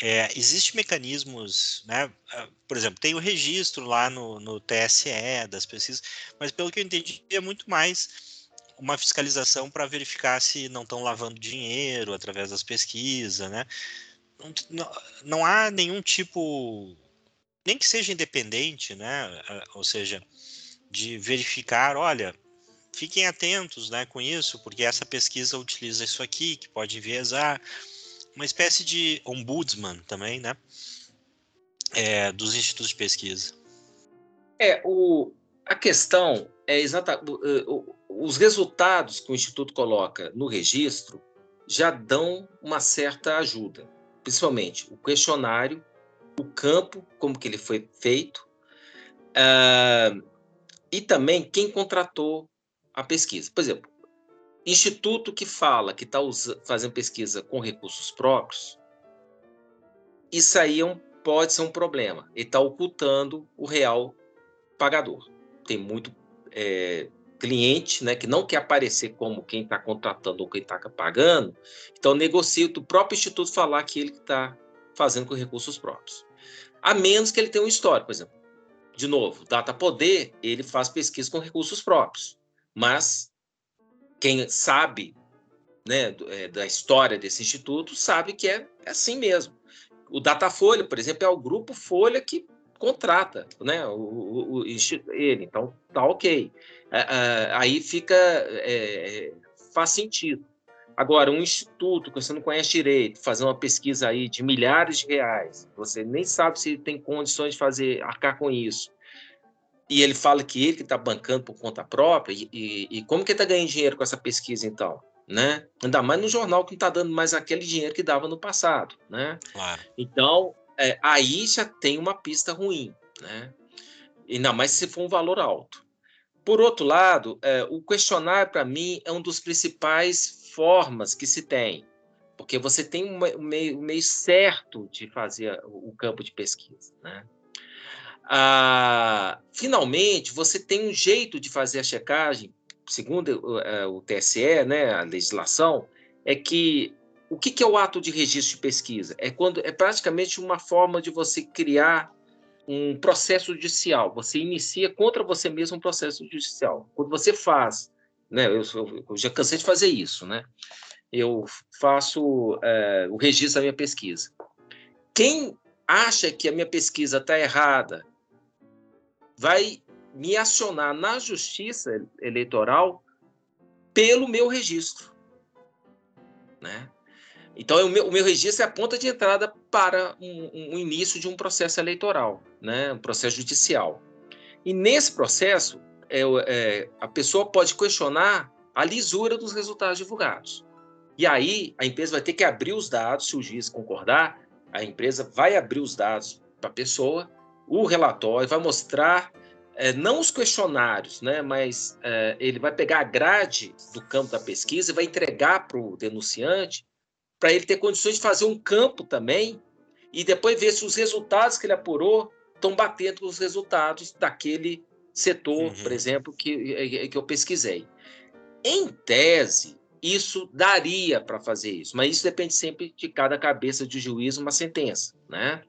é, existem mecanismos, né? Ah, por exemplo, tem o registro lá no, no TSE das pesquisas, mas pelo que eu entendi é muito mais uma fiscalização para verificar se não estão lavando dinheiro através das pesquisas, né? Não, não, há nenhum tipo nem que seja independente, né? Ou seja, de verificar, olha, fiquem atentos, né, com isso, porque essa pesquisa utiliza isso aqui, que pode enviesar, uma espécie de ombudsman também, né, é, dos institutos de pesquisa. É, o, a questão é exatamente, os resultados que o Instituto coloca no registro já dão uma certa ajuda, principalmente o questionário o campo, como que ele foi feito, uh, e também quem contratou a pesquisa. Por exemplo, instituto que fala que está fazendo pesquisa com recursos próprios, isso aí é um, pode ser um problema. Ele está ocultando o real pagador. Tem muito é, cliente né, que não quer aparecer como quem está contratando ou quem está pagando, então negocia o próprio instituto falar que ele está fazendo com recursos próprios. A menos que ele tenha um histórico, por exemplo. De novo, Data Poder, ele faz pesquisa com recursos próprios. Mas quem sabe né, é, da história desse instituto sabe que é, assim mesmo. O Datafolha, por exemplo, é o grupo Folha que contrata né, o, o, o ele. Então, tá ok. É, é, aí fica. É, faz sentido. Agora, um instituto que você não conhece direito, fazer uma pesquisa aí de milhares de reais, você nem sabe se tem condições de fazer, arcar com isso. E ele fala que ele que está bancando por conta própria, e, e, e como que ele está ganhando dinheiro com essa pesquisa, então? Né? Ainda mais no jornal que não está dando mais aquele dinheiro que dava no passado. Né? Claro. Então, é, aí já tem uma pista ruim. Né? Ainda mais se for um valor alto. Por outro lado, é, o questionário, para mim, é um dos principais formas que se tem, porque você tem um meio, um meio certo de fazer o campo de pesquisa. Né? Ah, finalmente, você tem um jeito de fazer a checagem, segundo o, é, o TSE, né, a legislação, é que o que, que é o ato de registro de pesquisa? É quando é praticamente uma forma de você criar um processo judicial. Você inicia contra você mesmo um processo judicial. Quando você faz né? Eu, eu, já cansei de fazer isso, né? Eu faço é, o registro da minha pesquisa. Quem acha que a minha pesquisa está errada vai me acionar na justiça eleitoral pelo meu registro, né? Então, o meu, o meu, registro é a ponta de entrada para um, um, início de um processo eleitoral, né? um processo judicial. E nesse processo, é, é, a pessoa pode questionar a lisura dos resultados divulgados. E aí a empresa vai ter que abrir os dados, se o juiz concordar, a empresa vai abrir os dados para a pessoa, o relatório vai mostrar é, não os questionários, né, mas é, ele vai pegar a grade do campo da pesquisa e vai entregar para o denunciante para ele ter condições de fazer um campo também e depois ver se os resultados que ele apurou estão batendo com os resultados daquele setor, uhum. por exemplo, que, eh, que eu pesquisei. Em tese, isso daria para fazer isso, mas isso depende sempre de cada cabeça de juízo, uma sentença. Né?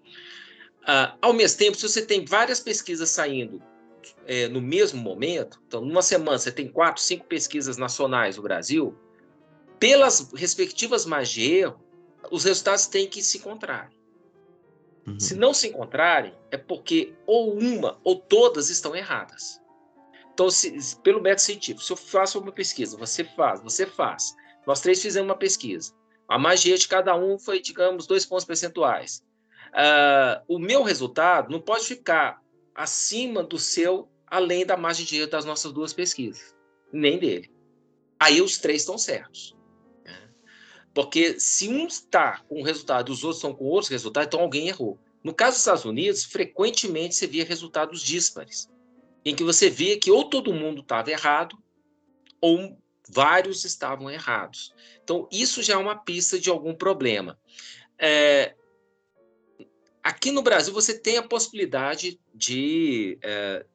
Ah, ao mesmo tempo, se você tem várias pesquisas saindo é, no mesmo momento, então, numa semana você tem quatro, cinco pesquisas nacionais no Brasil, pelas respectivas margens de erro, os resultados têm que se encontrar. Uhum. Se não se encontrarem, é porque ou uma ou todas estão erradas. Então, se, pelo método científico, se eu faço uma pesquisa, você faz, você faz, nós três fizemos uma pesquisa, a magia de cada um foi, digamos, dois pontos percentuais. Uh, o meu resultado não pode ficar acima do seu, além da margem de erro das nossas duas pesquisas, nem dele. Aí os três estão certos. Porque se um está com um resultado e os outros estão com outros resultados, então alguém errou. No caso dos Estados Unidos, frequentemente você via resultados díspares, em que você via que ou todo mundo estava errado, ou vários estavam errados. Então, isso já é uma pista de algum problema. É, aqui no Brasil você tem a possibilidade de é,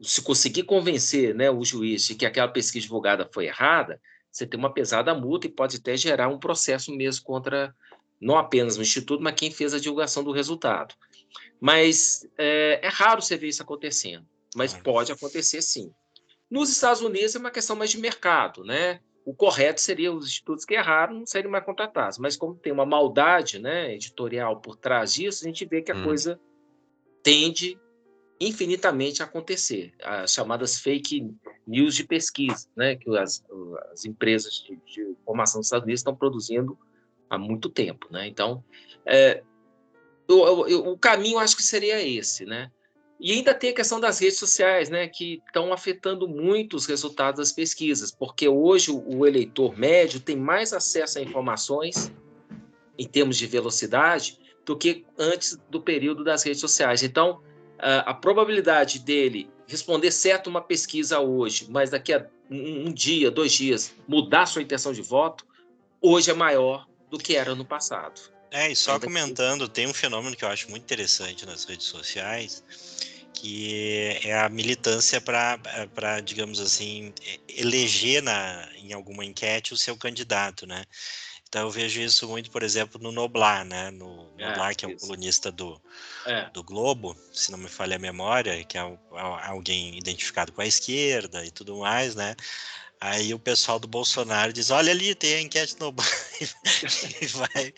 se conseguir convencer né, o juiz de que aquela pesquisa divulgada foi errada, você tem uma pesada multa e pode até gerar um processo mesmo contra não apenas o Instituto, mas quem fez a divulgação do resultado. Mas é, é raro você ver isso acontecendo, mas pode acontecer sim. Nos Estados Unidos é uma questão mais de mercado, né? O correto seria os institutos que erraram não serem mais contratados, mas como tem uma maldade né, editorial por trás disso, a gente vê que a hum. coisa tende infinitamente a acontecer. As chamadas fake news de pesquisa, né, que as, as empresas de, de informação dos Estados Unidos estão produzindo há muito tempo. Né? Então, é, o, o, o caminho acho que seria esse, né? E ainda tem a questão das redes sociais, né, que estão afetando muito os resultados das pesquisas, porque hoje o eleitor médio tem mais acesso a informações em termos de velocidade do que antes do período das redes sociais. Então, a probabilidade dele responder certo uma pesquisa hoje, mas daqui a um, dia, dois dias, mudar sua intenção de voto, hoje é maior do que era no passado. É, e só comentando, tem um fenômeno que eu acho muito interessante nas redes sociais, que é a militância para, digamos assim, eleger na, em alguma enquete o seu candidato, né? Então eu vejo isso muito, por exemplo, no Noblar, né? No é, Noblar, que é o colunista do, é. do Globo, se não me falha a memória, que é alguém identificado com a esquerda e tudo mais, né? Aí o pessoal do Bolsonaro diz: olha ali, tem a enquete no e vai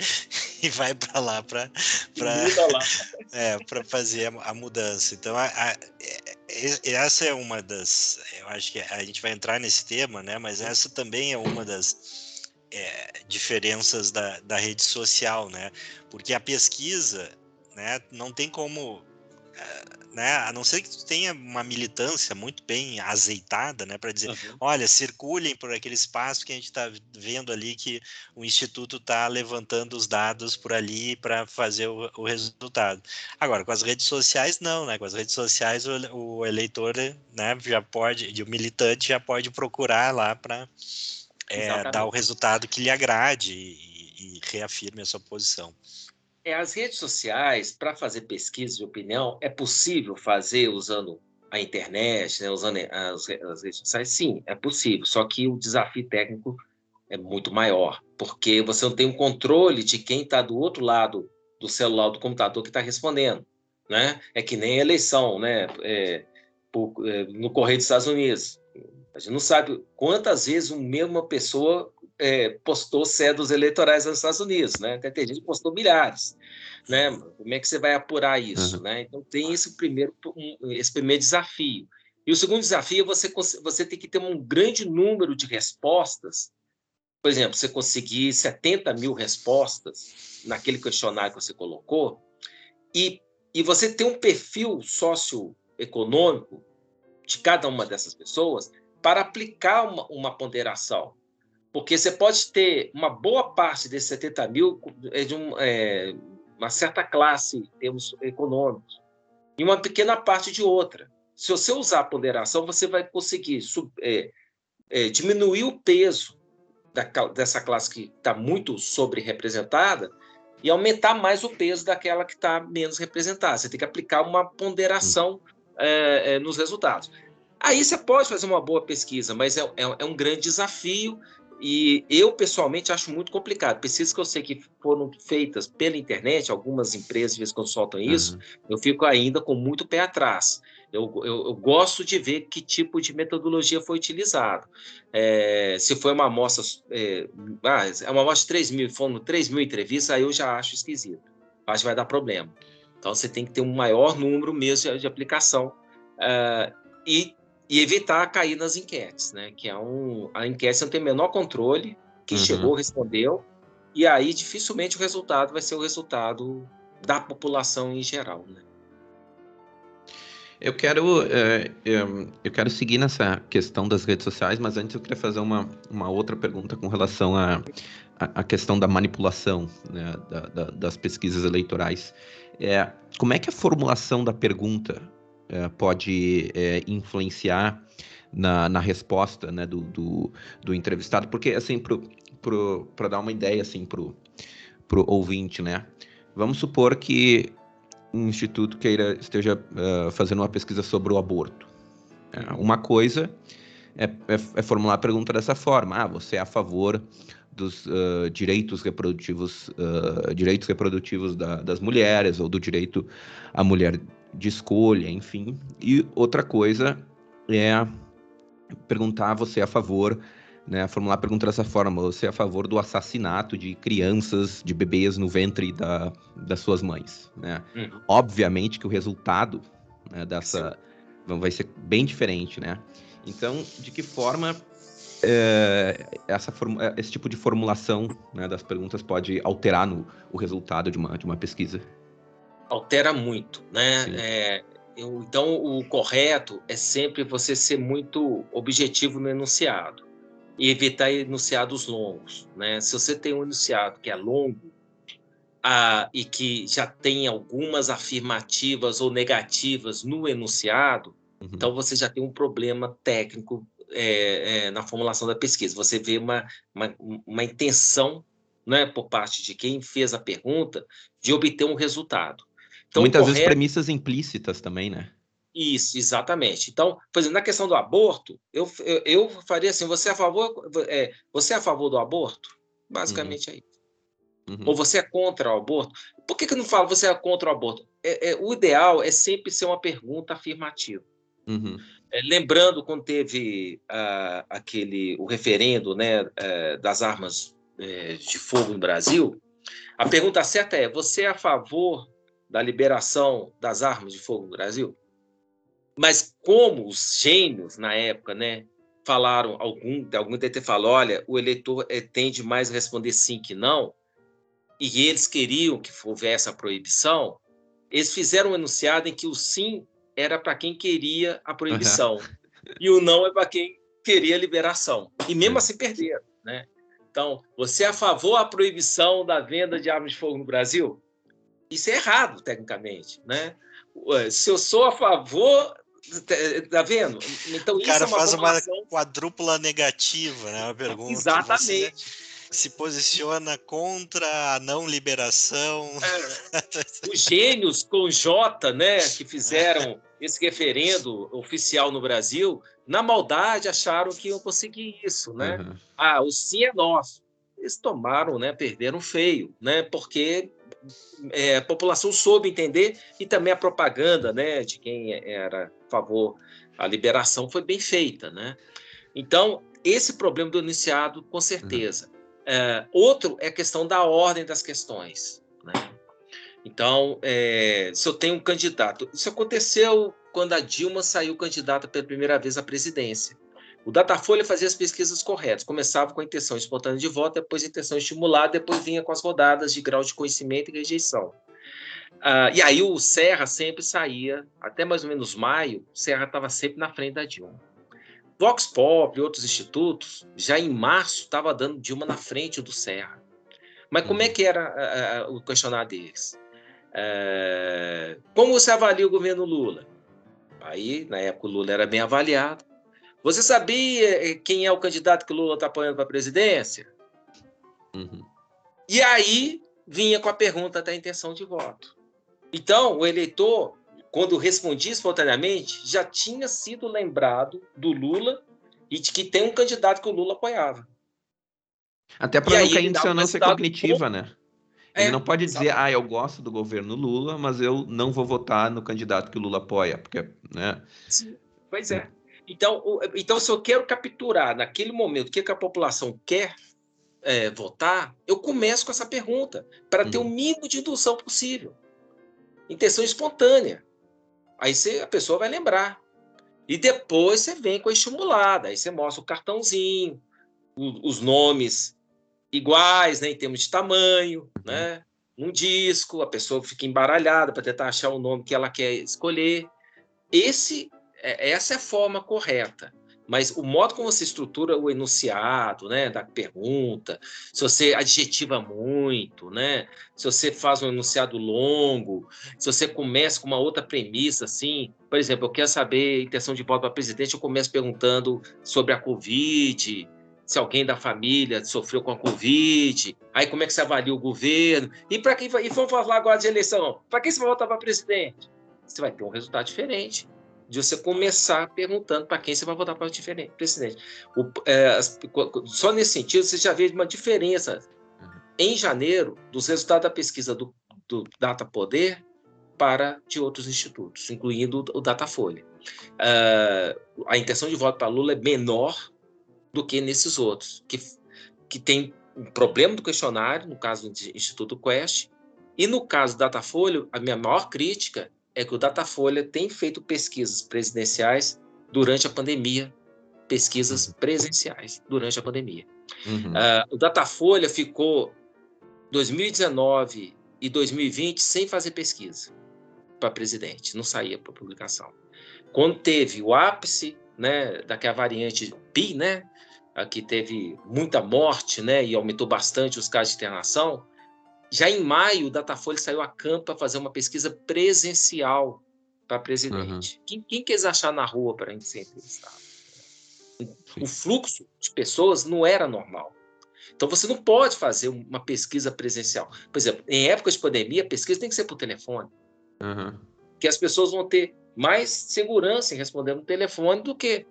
e vai para lá para é, fazer a, a, mudança. Então a, a, é, essa é uma das, eu acho que a gente vai entrar nesse tema, né? Mas essa também é uma das é, diferenças da, da rede social, né? Porque a pesquisa, né, não tem como, é, né, a não ser que tu tenha uma militância muito bem azeitada, né, para dizer, uhum. olha, circulem por aquele espaço que a gente está vendo ali que o instituto está levantando os dados por ali para fazer o, o, resultado. Agora, com as redes sociais não, né? Com as redes sociais o, o eleitor, né, já pode, o militante já pode procurar lá para é, dar o resultado que lhe agrade e, e reafirme a sua posição. É, as redes sociais, para fazer pesquisa de opinião, é possível fazer usando a internet, né, usando as, as, redes sociais? Sim, é possível, só que o desafio técnico é muito maior, porque você não tem um controle de quem está do outro lado do celular, do computador que está respondendo. Né? É que nem eleição né? É, por, é, no Correio dos Estados Unidos. A gente não sabe quantas vezes uma mesma pessoa é, postou cédulas eleitorais nos Estados Unidos, né? Até tem gente que postou milhares, né? Como é que você vai apurar isso, uhum. né? Então tem esse primeiro, esse primeiro desafio. E o segundo desafio é você, você tem que ter um grande número de respostas. Por exemplo, você conseguir 70 mil respostas naquele questionário que você colocou, e, e você ter um perfil socioeconômico de cada uma dessas pessoas para aplicar uma, uma ponderação. Porque você pode ter uma boa parte desses 70 mil é de um, é, uma certa classe em termos econômicos e uma pequena parte de outra. Se você usar a ponderação, você vai conseguir sub, é, é, diminuir o peso da, dessa classe que está muito sobre-representada e aumentar mais o peso daquela que está menos representada. Você tem que aplicar uma ponderação é, é, nos resultados. Aí você pode fazer uma boa pesquisa, mas é, é, é, um grande desafio e eu pessoalmente acho muito complicado. Pesquisas que eu sei que foram feitas pela internet, algumas empresas às vezes quando soltam isso, uhum. eu fico ainda com muito pé atrás. Eu, eu, eu, gosto de ver que tipo de metodologia foi utilizado. É, se foi uma amostra, é, ah, é uma amostra de 3 mil, foram 3 mil entrevistas, aí eu já acho esquisito. Acho que vai dar problema. Então você tem que ter um maior número mesmo de, de aplicação. Uh, e e evitar cair nas enquetes, né? Que é um a enquete não tem o menor controle, quem uhum. chegou respondeu, e aí dificilmente o resultado vai ser o resultado da população em geral, né? Eu quero, é, eu quero seguir nessa questão das redes sociais, mas antes eu queria fazer uma, uma outra pergunta com relação à a, a, questão da manipulação né, da, da, das pesquisas eleitorais. É, como é que a formulação da pergunta é, pode é, influenciar na, na resposta né, do, do, do, entrevistado, porque assim, para dar uma ideia assim, para o ouvinte, né? Vamos supor que um instituto queira esteja uh, fazendo uma pesquisa sobre o aborto. É, uma coisa é, é, é, formular a pergunta dessa forma: ah, você é a favor dos uh, direitos reprodutivos, uh, direitos reprodutivos da, das mulheres ou do direito à mulher de escolha, enfim. E outra coisa é perguntar você é a favor, né, formular a pergunta dessa forma, você é a favor do assassinato de crianças, de bebês no ventre da, das suas mães, né? Uhum. Obviamente que o resultado né, dessa vai ser bem diferente, né? Então, de que forma é, essa, é, esse tipo de formulação né, das perguntas pode alterar no, o resultado de uma, de uma pesquisa? Altera muito, né? É, eu, então, o correto é sempre você ser muito objetivo no enunciado e evitar enunciados longos, né? Se você tem um enunciado que é longo ah, e que já tem algumas afirmativas ou negativas no enunciado, uhum. então você já tem um problema técnico é, é, na formulação da pesquisa. Você vê uma, uma, uma intenção né, por parte de quem fez a pergunta de obter um resultado. Então, Muitas correto... vezes premissas implícitas também, né? Isso, exatamente. Então, por exemplo, na questão do aborto, eu, eu, eu faria assim: você é a favor, é, você é a favor do aborto? Basicamente uhum. é isso. Uhum. Ou você é contra o aborto? Por que, que eu não falo você é contra o aborto? É, é, o ideal é sempre ser uma pergunta afirmativa. Uhum. É, lembrando quando teve uh, aquele o referendo né, uh, das armas uh, de fogo no Brasil, a pergunta certa é: você é a favor da liberação das armas de fogo no Brasil? Mas como os gênios na época, né, falaram algum, algum ter falado, olha, o eleitor é, tende mais a responder sim que não, e eles queriam que houvesse a proibição, eles fizeram um enunciado em que o sim era para quem queria a proibição uhum. e o não é para quem queria a liberação. E mesmo assim perderam, né? Então, você é a favor da proibição da venda de armas de fogo no Brasil? Isso é errado, tecnicamente, né? Se eu sou a favor, tá vendo? Então, o cara é uma faz formação... uma quadrúpula negativa, né? Uma pergunta. Exatamente. Você se posiciona contra a não liberação. É. Os gênios com J, né, que fizeram esse referendo oficial no Brasil, na maldade acharam que iam conseguir isso, né? Uhum. Ah, o sim é nosso. Eles tomaram, né, perderam feio, né? Porque é, a população soube entender e também a propaganda, né, de quem era a favor a liberação foi bem feita, né? Então esse problema do iniciado, com certeza. Uhum. É, outro é a questão da ordem das questões. Né? Então, é, se eu tenho um candidato, isso aconteceu quando a Dilma saiu candidata pela primeira vez à presidência. O Datafolha fazia as pesquisas corretas, começava com a intenção espontânea de voto, depois a intenção estimulada, depois vinha com as rodadas de grau de conhecimento e rejeição. Ah, e aí o Serra sempre saía, até mais ou menos maio, o Serra estava sempre na frente da Dilma. Vox Pop e outros institutos, já em março, estava dando Dilma na frente do Serra. Mas como é uhum. que era uh, o questionário deles? Uh, como você avalia o governo Lula? Aí, na época, o Lula era bem avaliado. Você sabia eh, quem é o candidato que o Lula está apoiando para a presidência? Uhum. E aí vinha com a pergunta da intenção de voto. Então, o eleitor quando respondia espontaneamente, já tinha sido lembrado do Lula e de que tem um candidato que o Lula apoiava. Até para não cair em dissonância cognitiva, né? Ele é, não pode dizer, ah, eu gosto do governo Lula, mas eu não vou votar no candidato que o Lula apoia, porque, né? Sim, pois é. Então, então, se eu quero capturar naquele momento o que, que a população quer é, votar, eu começo com essa pergunta, para ter o mínimo de indução possível. Intenção espontânea. Aí você, a pessoa vai lembrar. E depois você vem com a estimulada. Aí você mostra o cartãozinho, o, os nomes iguais, né, em termos de tamanho, né? Um disco, a pessoa fica embaralhada para tentar achar o nome que ela quer escolher. Esse, é, essa é a forma correta. Mas o modo como você estrutura o enunciado, né, da pergunta, se você adjetiva muito, né, se você faz um enunciado longo, se você começa com uma outra premissa, assim, por exemplo, eu quero saber intenção de voto para presidente, eu começo perguntando sobre a Covid, se alguém da família sofreu com a Covid, aí como é que você avalia o governo, e para quem e vamos falar agora de eleição, para quem você vai votar para presidente? Você vai ter um resultado diferente de você começar perguntando para quem você vai votar para o presidente. O, é, só nesse sentido, você já vê uma diferença em janeiro dos resultados da pesquisa do, do Data Poder para de outros institutos, incluindo o Datafolha. Uh, a intenção de voto para Lula é menor do que nesses outros, que, que tem um problema do questionário, no caso do Instituto Quest, e no caso do Datafolha, a minha maior crítica é que o Datafolha tem feito pesquisas presidenciais durante a pandemia, pesquisas uhum. presenciais durante a pandemia. Uhum. Uh, o Datafolha ficou 2019 e 2020 sem fazer pesquisa para presidente, não saía para publicação. Quando teve o ápice né, daquela variante Pi, né, que teve muita morte né, e aumentou bastante os casos de internação, já em maio, o Datafolha saiu a campo para fazer uma pesquisa presencial para presidente. Uhum. Quem, quem quis achar na rua para ser entrevistado? O fluxo de pessoas não era normal. Então você não pode fazer uma pesquisa presencial. Por exemplo, em épocas de pandemia, a pesquisa tem que ser por telefone. Uhum. Que as pessoas vão ter mais segurança em responder no telefone do que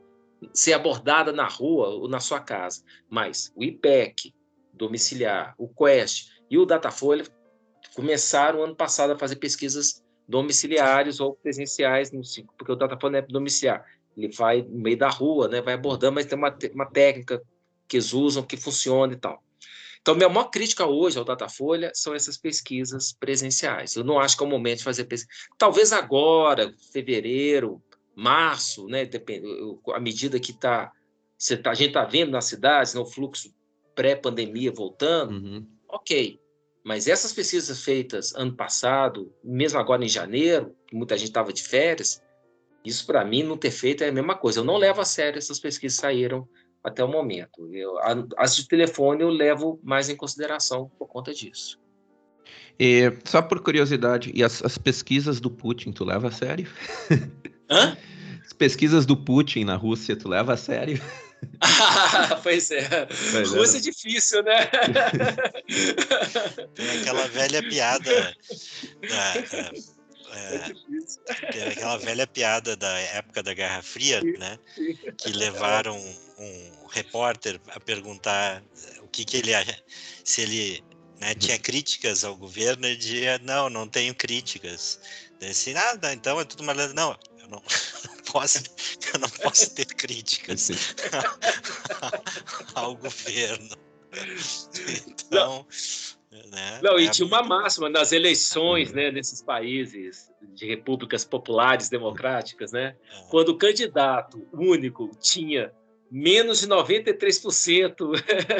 ser abordada na rua ou na sua casa. Mas o IPEC, domiciliar, o Quest, e o Datafolha começaram ano passado a fazer pesquisas domiciliares ou presenciais, porque o Datafolha é domiciliar. Ele vai no meio da rua, né, vai abordando, mas tem uma, uma técnica que eles usam que funciona e tal. Então, minha maior crítica hoje ao Datafolha são essas pesquisas presenciais. Eu não acho que é o momento de fazer pesquisa. Talvez agora, fevereiro, março, né, depende, à medida que tá, tá, a gente está vendo nas cidades, né, fluxo pré-pandemia voltando, uhum ok. Mas essas pesquisas feitas ano passado, mesmo agora em janeiro, muita gente estava de férias, isso para mim não ter feito é a mesma coisa. Eu não levo a sério essas pesquisas que saíram até o momento. Eu, as de telefone eu levo mais em consideração por conta disso. E, só por curiosidade, e as, as pesquisas do Putin, tu leva a sério? Hã? As pesquisas do Putin na Rússia, tu leva a sério? pois é. Pois é. Rússia é difícil, né? Tem aquela velha piada da, é, é aquela velha piada da época da Guerra Fria, né? Que levaram um repórter a perguntar o que, que ele se ele né, tinha críticas ao governo, ele dizia não, não tenho críticas. Disse, nada, então é tudo uma não, eu não, posso, eu não posso ter críticas ao governo. Então, não. Né, não, e é tinha uma máxima nas eleições, né, nesses países de repúblicas populares democráticas, né, é. quando o candidato único tinha menos de 93%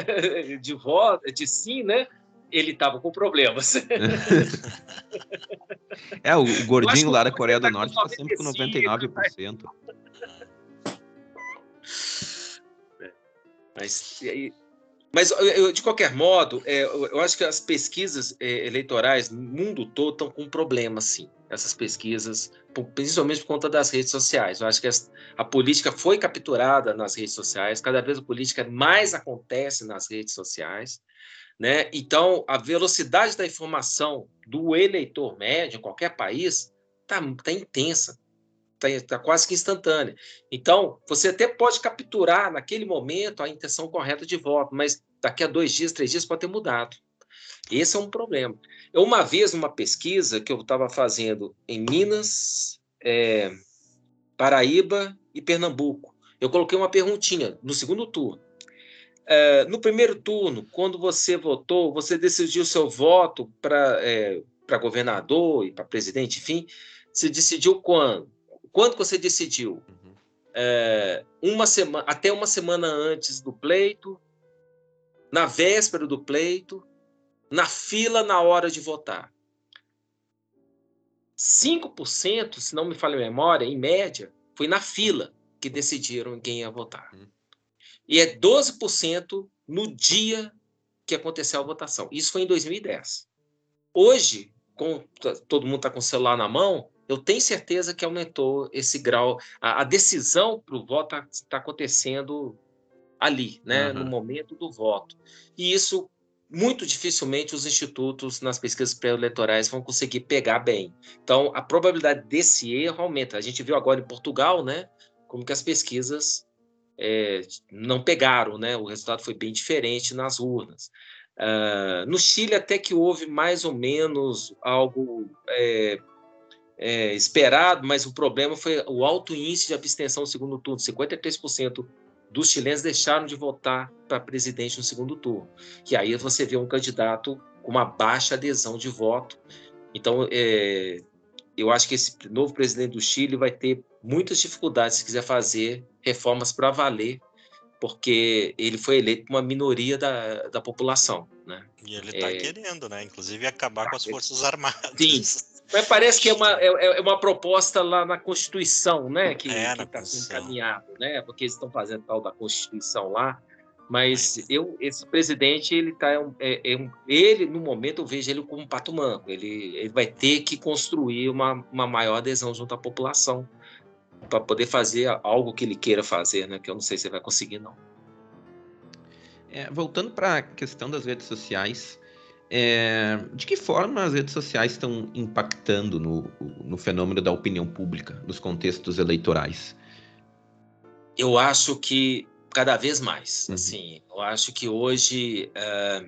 de voto, de sim, né, ele estava com problemas. é, o gordinho lá da Coreia do Norte está sempre com 99%. Mas, mas eu, de qualquer modo, é, eu acho que as pesquisas é, eleitorais no mundo todo estão com problema, sim. Essas pesquisas, principalmente por conta das redes sociais. Eu acho que a política foi capturada nas redes sociais, cada vez a política mais acontece nas redes sociais. Né? Então, a velocidade da informação do eleitor médio em qualquer país está tá intensa, está tá quase que instantânea. Então, você até pode capturar naquele momento a intenção correta de voto, mas daqui a dois dias, três dias pode ter mudado. Esse é um problema. Eu, uma vez, numa pesquisa que eu estava fazendo em Minas, é, Paraíba e Pernambuco, eu coloquei uma perguntinha no segundo turno. É, no primeiro turno, quando você votou, você decidiu seu voto para é, governador e para presidente, enfim, você decidiu quando? Quando você decidiu? Uhum. É, uma semana, até uma semana antes do pleito, na véspera do pleito, na fila na hora de votar. 5%, se não me falha a memória, em média, foi na fila que decidiram quem ia votar. Uhum e é 12% no dia que aconteceu a votação. Isso foi em 2010. Hoje, com, todo mundo está com o celular na mão, eu tenho certeza que aumentou esse grau. A, a decisão para o voto está tá acontecendo ali, né, uhum. no momento do voto. E isso muito dificilmente os institutos nas pesquisas pré-eleitorais vão conseguir pegar bem. Então, a probabilidade desse erro aumenta. A gente viu agora em Portugal, né, como que as pesquisas é, não pegaram, né? O resultado foi bem diferente nas urnas. Uh, no Chile até que houve mais ou menos algo é, é, esperado, mas o problema foi o alto índice de abstenção no segundo turno, 53% dos chilenos deixaram de votar para presidente no segundo turno. E aí você vê um candidato com uma baixa adesão de voto. Então, é, eu acho que esse novo presidente do Chile vai ter muitas dificuldades se quiser fazer reformas para valer, porque ele foi eleito por uma minoria da, da população. Né? E ele está é... querendo, né? Inclusive acabar com as Forças Armadas. Sim, mas parece que é uma, é, é uma proposta lá na Constituição, né? Que é, está sendo encaminhado, né? Porque eles estão fazendo tal da Constituição lá. Mas eu, esse presidente, ele tá é, é, ele no momento eu vejo ele como um pato manco. Ele, ele vai ter que construir uma, uma maior adesão junto à população para poder fazer algo que ele queira fazer, né? Que eu não sei se ele vai conseguir não. É, voltando para a questão das redes sociais, é, de que forma as redes sociais estão impactando no, no fenômeno da opinião pública, dos contextos eleitorais? Eu acho que cada vez mais. Uhum. Assim, eu acho que hoje, é,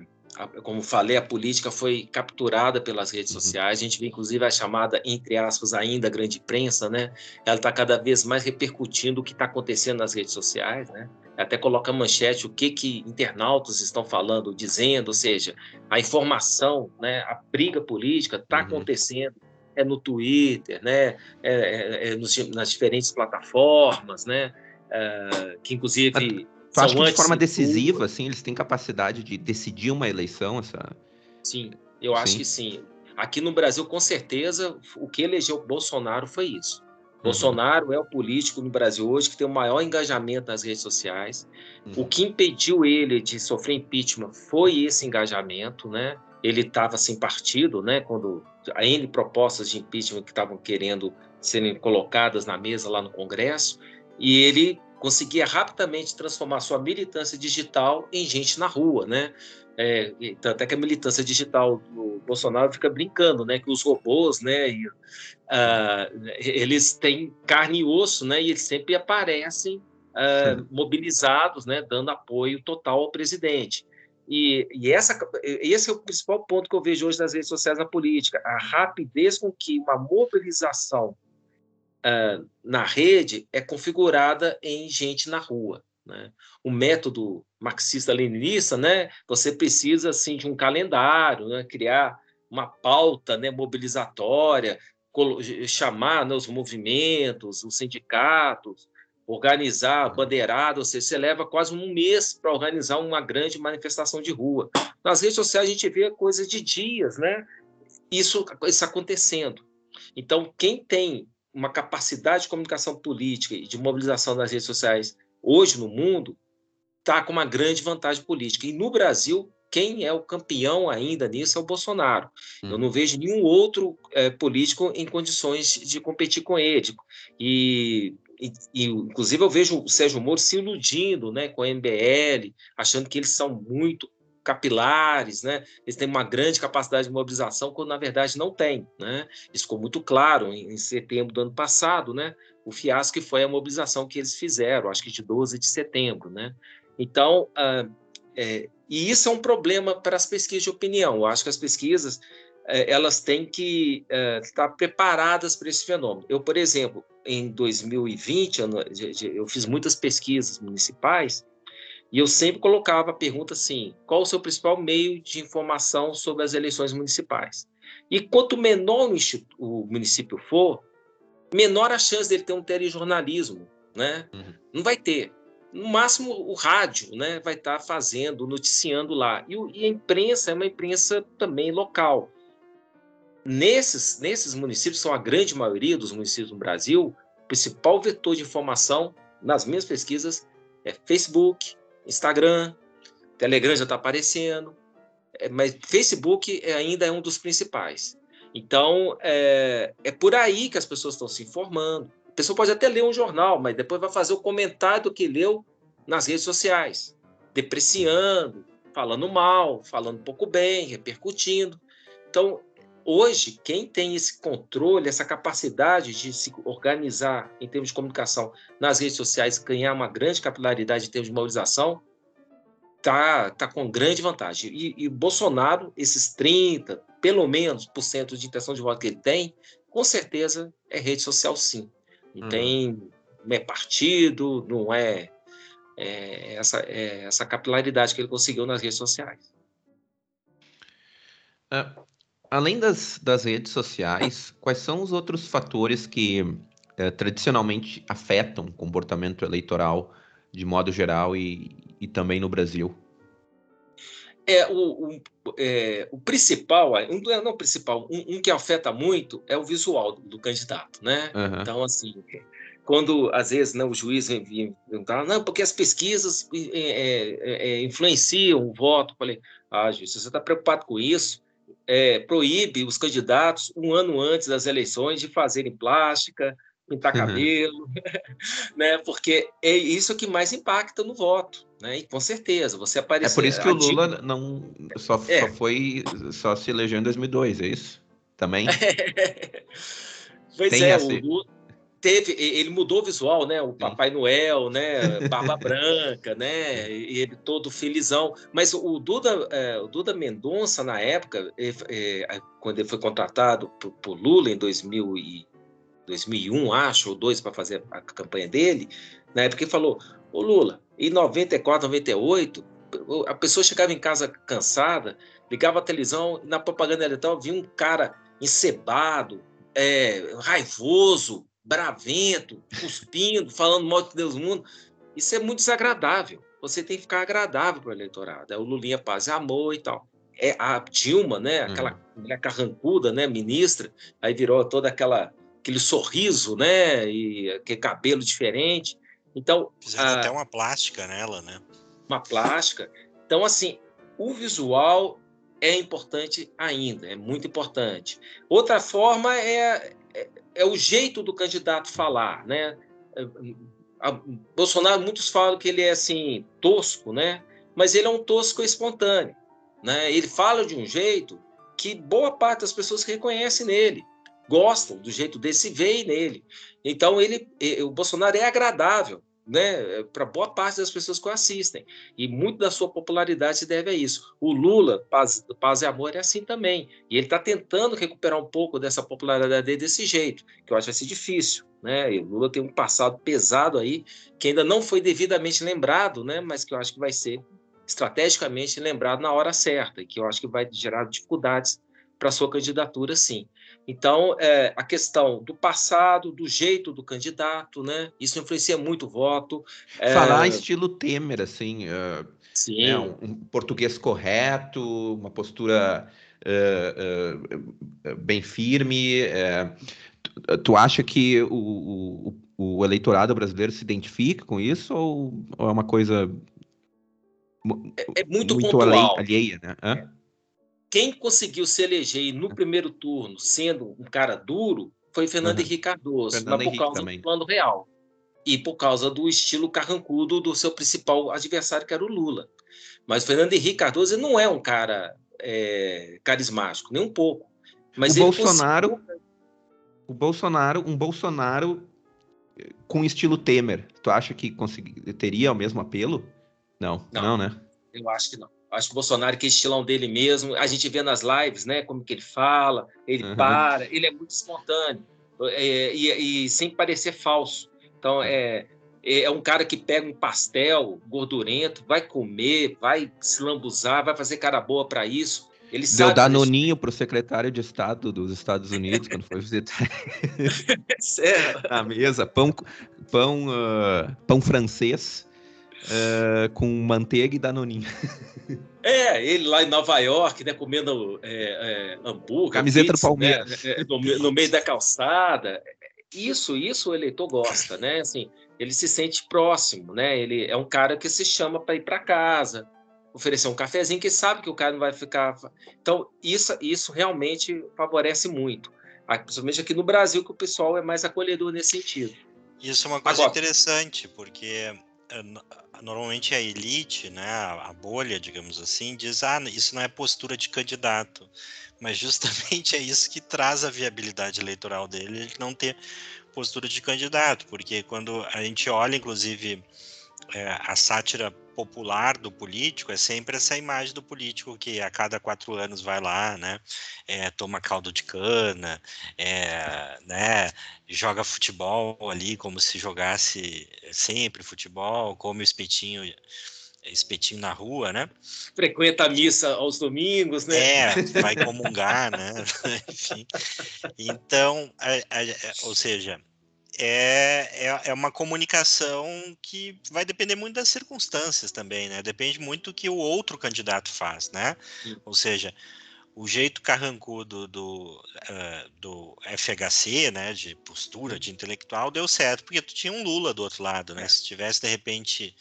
como falei, a política foi capturada pelas redes uhum. sociais. A gente vê, inclusive, a chamada, entre aspas, ainda grande imprensa, né? Ela está cada vez mais repercutindo o que está acontecendo nas redes sociais, né? até coloca manchete o que que internautas estão falando, dizendo, ou seja, a informação, né, a briga política está uhum. acontecendo é no Twitter, né, é, é, é nos, nas diferentes plataformas, né, é, que inclusive Tu acha que de forma decisiva, assim, eles têm capacidade de decidir uma eleição, essa? Sim, eu sim. acho que sim. Aqui no Brasil, com certeza, o que elegeu Bolsonaro foi isso. Uhum. Bolsonaro é o político no Brasil hoje que tem o maior engajamento nas redes sociais. Uhum. O que impediu ele de sofrer impeachment foi esse engajamento, né? Ele estava sem partido, né? Quando a N propostas de impeachment que estavam querendo serem colocadas na mesa lá no Congresso, e ele conseguia rapidamente transformar sua militância digital em gente na rua, né? É, tanto é que a militância digital do Bolsonaro fica brincando, né, que os robôs, né, e, uh, eles têm carne e osso, né, e eles sempre aparecem uh, mobilizados, né, dando apoio total ao presidente. E, e essa, esse é o principal ponto que eu vejo hoje nas redes sociais na política, a rapidez com que uma mobilização uh, na rede é configurada em gente na rua. Né? O método marxista-leninista, né? Você precisa assim de um calendário, né? Criar uma pauta, né? Mobilizatória, chamar né, os movimentos, os sindicatos, organizar a bandeirada, ou seja, você leva quase um mês para organizar uma grande manifestação de rua. Nas redes sociais a gente vê coisas de dias, né? Isso, isso acontecendo. Então, quem tem uma capacidade de comunicação política e de mobilização nas redes sociais hoje no mundo, está com uma grande vantagem política. E no Brasil, quem é o campeão ainda nisso é o Bolsonaro. Hum. Eu não vejo nenhum outro é, político em condições de competir com ele. E, e, e, inclusive, eu vejo o Sérgio Moro se iludindo né, com a MBL, achando que eles são muito capilares, né? Eles têm uma grande capacidade de mobilização, quando na verdade não tem, né? Isso ficou muito claro em, em setembro do ano passado, né? O fiasco que foi a mobilização que eles fizeram, acho que de 12 de setembro, né? Então, ah, é, e isso é um problema para as pesquisas de opinião. Eu acho que as pesquisas é, elas têm que é, estar preparadas para esse fenômeno. Eu, por exemplo, em 2020, eu, fiz muitas pesquisas municipais e eu sempre colocava a pergunta assim: qual o seu principal meio de informação sobre as eleições municipais? E quanto menor o, município for, menor a chance dele ter um telejornalismo, né? Uhum. Não vai ter. No máximo, o rádio né, vai estar fazendo, noticiando lá. E, e, a imprensa é uma imprensa também local. Nesses, nesses municípios, são a grande maioria dos municípios no Brasil, o principal vetor de informação, nas minhas pesquisas, é Facebook, Instagram, Telegram já está aparecendo, é, mas Facebook é, ainda é um dos principais. Então, é, é por aí que as pessoas estão se informando. A pessoa pode até ler um jornal, mas depois vai fazer o comentário do que leu nas redes sociais, depreciando, falando mal, falando pouco bem, repercutindo. Então, hoje, quem tem esse controle, essa capacidade de se organizar em termos de comunicação nas redes sociais, ganhar uma grande capilaridade em termos de mobilização, tá, tá com grande vantagem. E, e Bolsonaro, esses 30, pelo menos, por cento de intenção de voto que ele tem, com certeza é rede social sim. Não uhum. tem não é partido, não é, é essa, é essa capilaridade que ele conseguiu nas redes sociais. Uh, além das, das redes sociais, quais são os outros fatores que uh, tradicionalmente afetam o comportamento eleitoral de modo geral e, e também no Brasil? É, o, o, é, o principal, um, não o principal, um, um, que afeta muito é o visual do, do candidato, né? Uhum. Então, assim, quando às vezes não, né, o juiz vem perguntar, não, porque as pesquisas é, é, é, influenciam o voto. Eu falei, ah, juiz, você está preocupado com isso, é, proíbe os candidatos um ano antes das eleições de fazerem plástica, pintar uhum. cabelo, né? Porque é isso que mais impacta no voto, né? E com certeza, você apareceu. É por isso que o Lula não só, é. só foi só se elegeu em 2002, é isso? Também. pois Tem é, o Lula teve, ele mudou o visual, né? O Papai Noel, né? Barba Branca, né? E ele todo felizão. Mas o Duda, é, o Duda Mendonça na época, é, quando ele foi contratado por, por Lula em 2000 e 2001, acho, ou dois para fazer a campanha dele, na época ele falou: "Ô Lula, em 94, 98, a pessoa chegava em casa cansada, ligava a televisão, e na propaganda eleitoral vinha um cara encebado, é, raivoso, bravento, cuspindo, falando mal de Deus do mundo. Isso é muito desagradável. Você tem que ficar agradável para o eleitorado. É o Lulinha Paz e Amor e tal. É a Dilma, né? Aquela hum. mulher carrancuda, né? Ministra. Aí virou toda aquela aquele sorriso, né? E aquele cabelo diferente. Então fizeram a... até uma plástica nela, né? Uma plástica. Então assim, o visual é importante ainda, é muito importante. Outra forma é, é, é o jeito do candidato falar, né? É, a, Bolsonaro, muitos falam que ele é assim tosco, né? Mas ele é um tosco espontâneo, né? Ele fala de um jeito que boa parte das pessoas reconhecem nele, gostam do jeito desse veio nele. Então ele, o Bolsonaro é agradável né, para boa parte das pessoas que o assistem. E muito da sua popularidade se deve a isso. O Lula, Paz, Paz e Amor, é assim também. E ele está tentando recuperar um pouco dessa popularidade dele desse jeito, que eu acho que vai ser difícil. Né? E o Lula tem um passado pesado aí, que ainda não foi devidamente lembrado, né? mas que eu acho que vai ser estrategicamente lembrado na hora certa, e que eu acho que vai gerar dificuldades para sua candidatura, sim. Então, é, a questão do passado, do jeito do candidato, né? Isso influencia muito o voto. É... Falar estilo Temer, assim, uh, Sim. Né? Um, um, português correto, uma postura uh, uh, bem firme. Tu, tu, acha que o, o, o, eleitorado brasileiro se identifica com isso ou, ou é uma coisa é, muito, muito além, alheia, né? Hã? Quem conseguiu se eleger no primeiro turno sendo um cara duro foi Fernando uhum. Henrique Cardoso, Fernando mas por Henrique causa também. do plano real. E por causa do estilo carrancudo do seu principal adversário, que era o Lula. Mas Fernando Henrique Cardoso não é um cara é, carismático, nem um pouco. Mas o Bolsonaro, conseguiu... o Bolsonaro, um Bolsonaro eh, com estilo Temer, tu acha que consegui... teria o mesmo apelo? Não, não, não né? Eu acho que não. Acho que o Bolsonaro, que é estilão dele mesmo, a gente vê nas lives, né, como que ele fala, ele uhum. para, ele é muito espontâneo é, e, e, sem parecer falso. Então, é, é, é um cara que pega um pastel gordurento, vai comer, vai se lambuzar, vai fazer cara boa para isso. Ele Deu sabe danoninho para o secretário de Estado dos Estados Unidos quando foi visitar a mesa, pão, pão, uh, pão francês uh, com manteiga e danoninho. É, ele lá em Nova York, né, comendo é, é, hambúrguer. Camiseta pizza, do Palmeiras. Né, no, no, meio da calçada. Isso, isso o eleitor gosta, né? Assim, ele se sente próximo, né? Ele é um cara que se chama para ir para casa, oferecer um cafezinho, que sabe que o cara não vai ficar. Então, isso, isso realmente favorece muito. Principalmente aqui no Brasil, que o pessoal é mais acolhedor nesse sentido. Isso é uma coisa Agora, interessante, porque é, normalmente a elite, né, a bolha, digamos assim, diz, ah, isso não é postura de candidato, mas justamente é isso que traz a viabilidade eleitoral dele, ele não ter postura de candidato, porque quando a gente olha, inclusive, é, a sátira popular do político é sempre essa imagem do político que a cada quatro anos vai lá, né, é, toma caldo de cana, é, né, joga futebol ali como se jogasse sempre futebol, come o espetinho espetinho na rua, né? Frequenta a missa aos domingos, né? É, vai comungar, né? Enfim. Então, a, a, ou seja, é, é, é, uma comunicação que vai depender muito das circunstâncias também, né? Depende muito do que o outro candidato faz, né? Sim. Ou seja, o jeito carrancudo do, uh, do FHC, né, de postura, de intelectual, deu certo, porque tu tinha um Lula do outro lado, né? É. Se tivesse, de repente,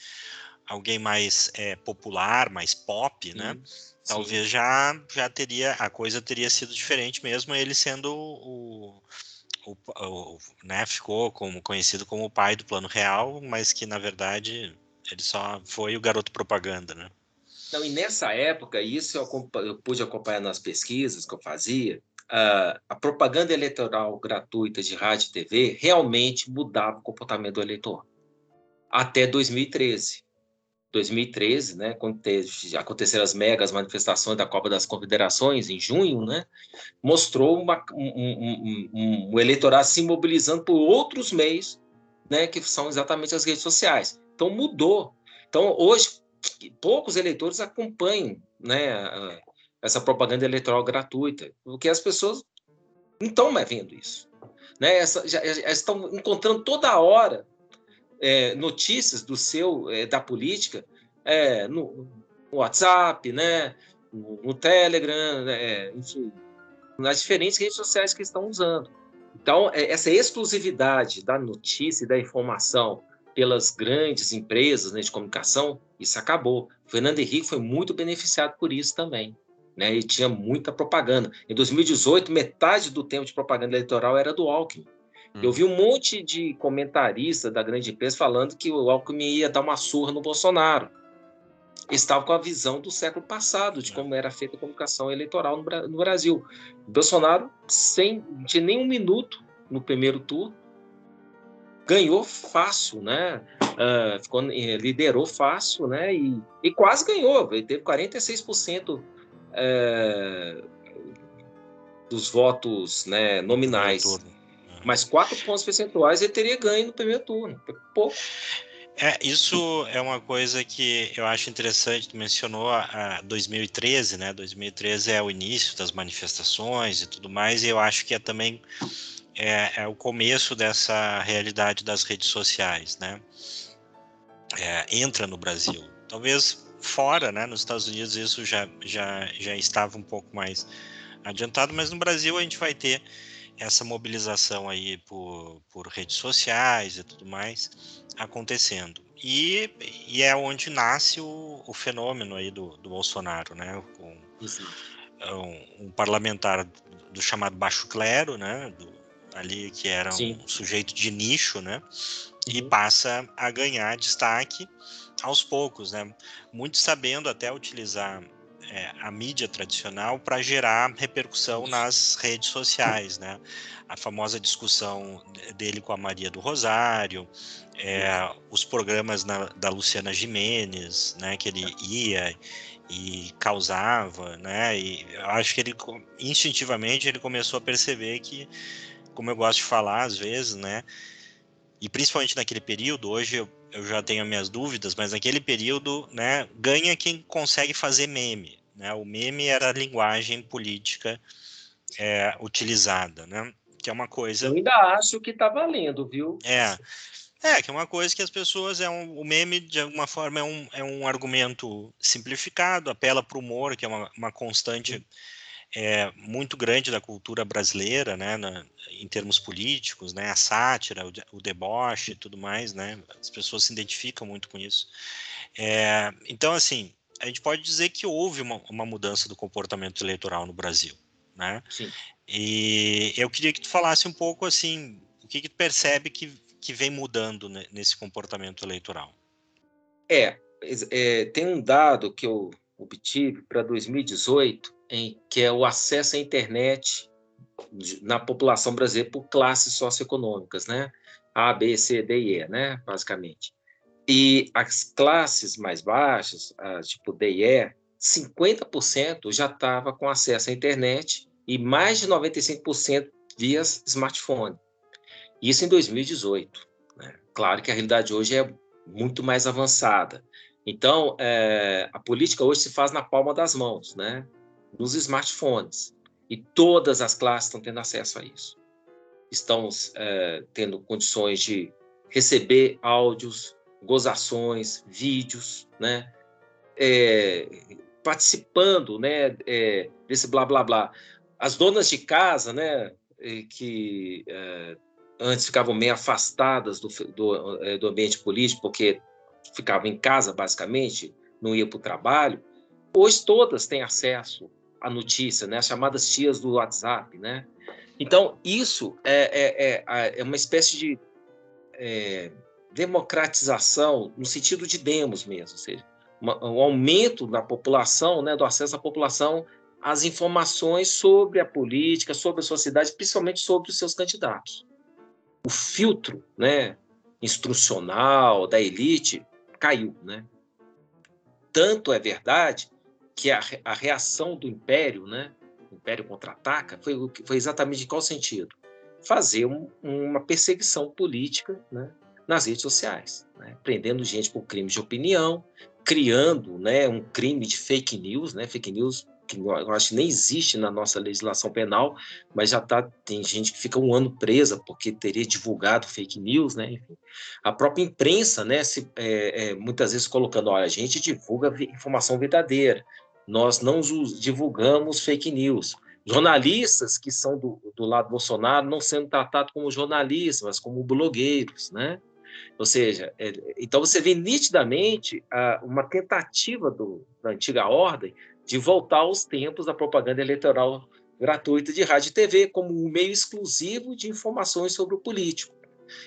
alguém mais é, popular, mais pop, né? Talvez já, já teria, a coisa teria sido diferente mesmo, ele sendo o, o, o, né, ficou como, conhecido como o pai do plano real, mas que na verdade ele só foi o garoto propaganda, né? Não, e nessa época, isso eu, eu pude acompanhar nas pesquisas que eu fazia, uh, a propaganda eleitoral gratuita de rádio e TV realmente mudava o comportamento do eleitor. Até 2013. 2013, né, quando aconteceram as megas manifestações da Copa das Confederações, em junho, né, mostrou uma, um, um, um, eleitorado se mobilizando por outros meios, né, que são exatamente as redes sociais. Então, mudou. Então, hoje, poucos eleitores acompanham né, essa propaganda eleitoral gratuita, porque as pessoas não estão mais vendo isso. Né, essa, já, já estão encontrando toda hora é, notícias do seu é, da política é, no, no, WhatsApp, né, no, no Telegram, né, enfim, nas diferentes redes sociais que estão usando. Então, é, essa exclusividade da notícia e da informação pelas grandes empresas né, de comunicação, isso acabou. Fernando Henrique foi muito beneficiado por isso também. Né, e tinha muita propaganda. Em 2018, metade do tempo de propaganda eleitoral era do Alckmin. Hum. Eu vi um monte de comentarista da grande imprensa falando que o Alckmin ia dar uma surra no Bolsonaro. Estava com a visão do século passado, de é. como era feita a comunicação eleitoral no, Brasil. O Bolsonaro, sem de nenhum minuto no primeiro turno, ganhou fácil, né? Uh, ficou, eh, liderou fácil, né? E, e quase ganhou. Ele teve 46% é, dos votos né, nominais mas quatro pontos percentuais ele teria ganho no primeiro turno. Pouco. É, isso é uma coisa que eu acho interessante. Tu mencionou a, a 2013, né? 2013 é o início das manifestações e tudo mais, e eu acho que é também é, é o começo dessa realidade das redes sociais, né? É, entra no Brasil. Talvez fora, né? Nos Estados Unidos isso já, já, já estava um pouco mais adiantado, mas no Brasil a gente vai ter essa mobilização aí por, por redes sociais e tudo mais acontecendo. E, e é onde nasce o, o fenômeno aí do, do Bolsonaro, né? Com um, um, parlamentar do chamado baixo clero, né? Do, ali que era Sim. um sujeito de nicho, né? E uhum. passa a ganhar destaque aos poucos, né? Muito sabendo até utilizar é, a mídia tradicional para gerar repercussão nas redes sociais, né? A famosa discussão dele com a Maria do Rosário, é, os programas na, da Luciana Jimenez, né? Que ele ia e causava, né? E eu acho que ele instintivamente ele começou a perceber que, como eu gosto de falar às vezes, né? E principalmente naquele período, hoje eu, eu já tenho minhas dúvidas, mas naquele período, né, ganha quem consegue fazer meme. Né? O meme era a linguagem política é, utilizada, né? Que é uma coisa. Eu ainda acho que está valendo, viu? É. É, que é uma coisa que as pessoas. É um, o meme, de alguma forma, é um, é um argumento simplificado, apela para o humor, que é uma, uma constante é, muito grande da cultura brasileira, né, na, em termos políticos, né, a sátira, o, o, deboche e tudo mais, né, as pessoas se identificam muito com isso. É, então, assim, a gente pode dizer que houve uma, uma mudança do comportamento eleitoral no Brasil, né? Sim. E eu queria que tu falasse um pouco assim, o que, que tu percebe que, que vem mudando nesse comportamento eleitoral? É, é, tem um dado que eu obtive para 2018, em que é o acesso à internet na população brasileira por classes socioeconômicas, né? A, B, C, D e E, né? Basicamente. E as classes mais baixas, tipo D e E, 50% já estava com acesso à internet e mais de 95% via smartphone. Isso em 2018. Né? Claro que a realidade hoje é muito mais avançada. Então, é, a política hoje se faz na palma das mãos, né? nos smartphones. E todas as classes estão tendo acesso a isso. Estamos é, tendo condições de receber áudios, gozações, vídeos, né? É, participando né, é, desse blá blá blá. As donas de casa, né, que é, antes ficavam meio afastadas do, do, é, do, ambiente político, porque ficavam em casa, basicamente, não iam para o trabalho, hoje todas têm acesso à notícia, né, as chamadas tias do WhatsApp. Né? Então, isso é, é, é, é uma espécie de é, democratização no sentido de demos mesmo, ou seja, um aumento da população, né, do acesso à população às informações sobre a política, sobre a sociedade, principalmente sobre os seus candidatos. O filtro, né, instrucional da elite caiu, né? Tanto é verdade que a, a reação do império, né, o império contra-ataca, foi, foi exatamente em qual sentido? Fazer um, uma perseguição política, né, nas redes sociais, né? prendendo gente por crimes de opinião, criando né, um crime de fake news, né? fake news que eu acho que nem existe na nossa legislação penal, mas já tá, tem gente que fica um ano presa porque teria divulgado fake news, né? Enfim, a própria imprensa, né, se, é, é, muitas vezes colocando, olha, a gente divulga informação verdadeira, nós não divulgamos fake news. Jornalistas que são do, do lado Bolsonaro não sendo tratados como jornalistas, mas como blogueiros, né? Ou seja, é, então você vê nitidamente a, uma tentativa do, da antiga ordem de voltar aos tempos da propaganda eleitoral gratuita de rádio e TV como um meio exclusivo de informações sobre o político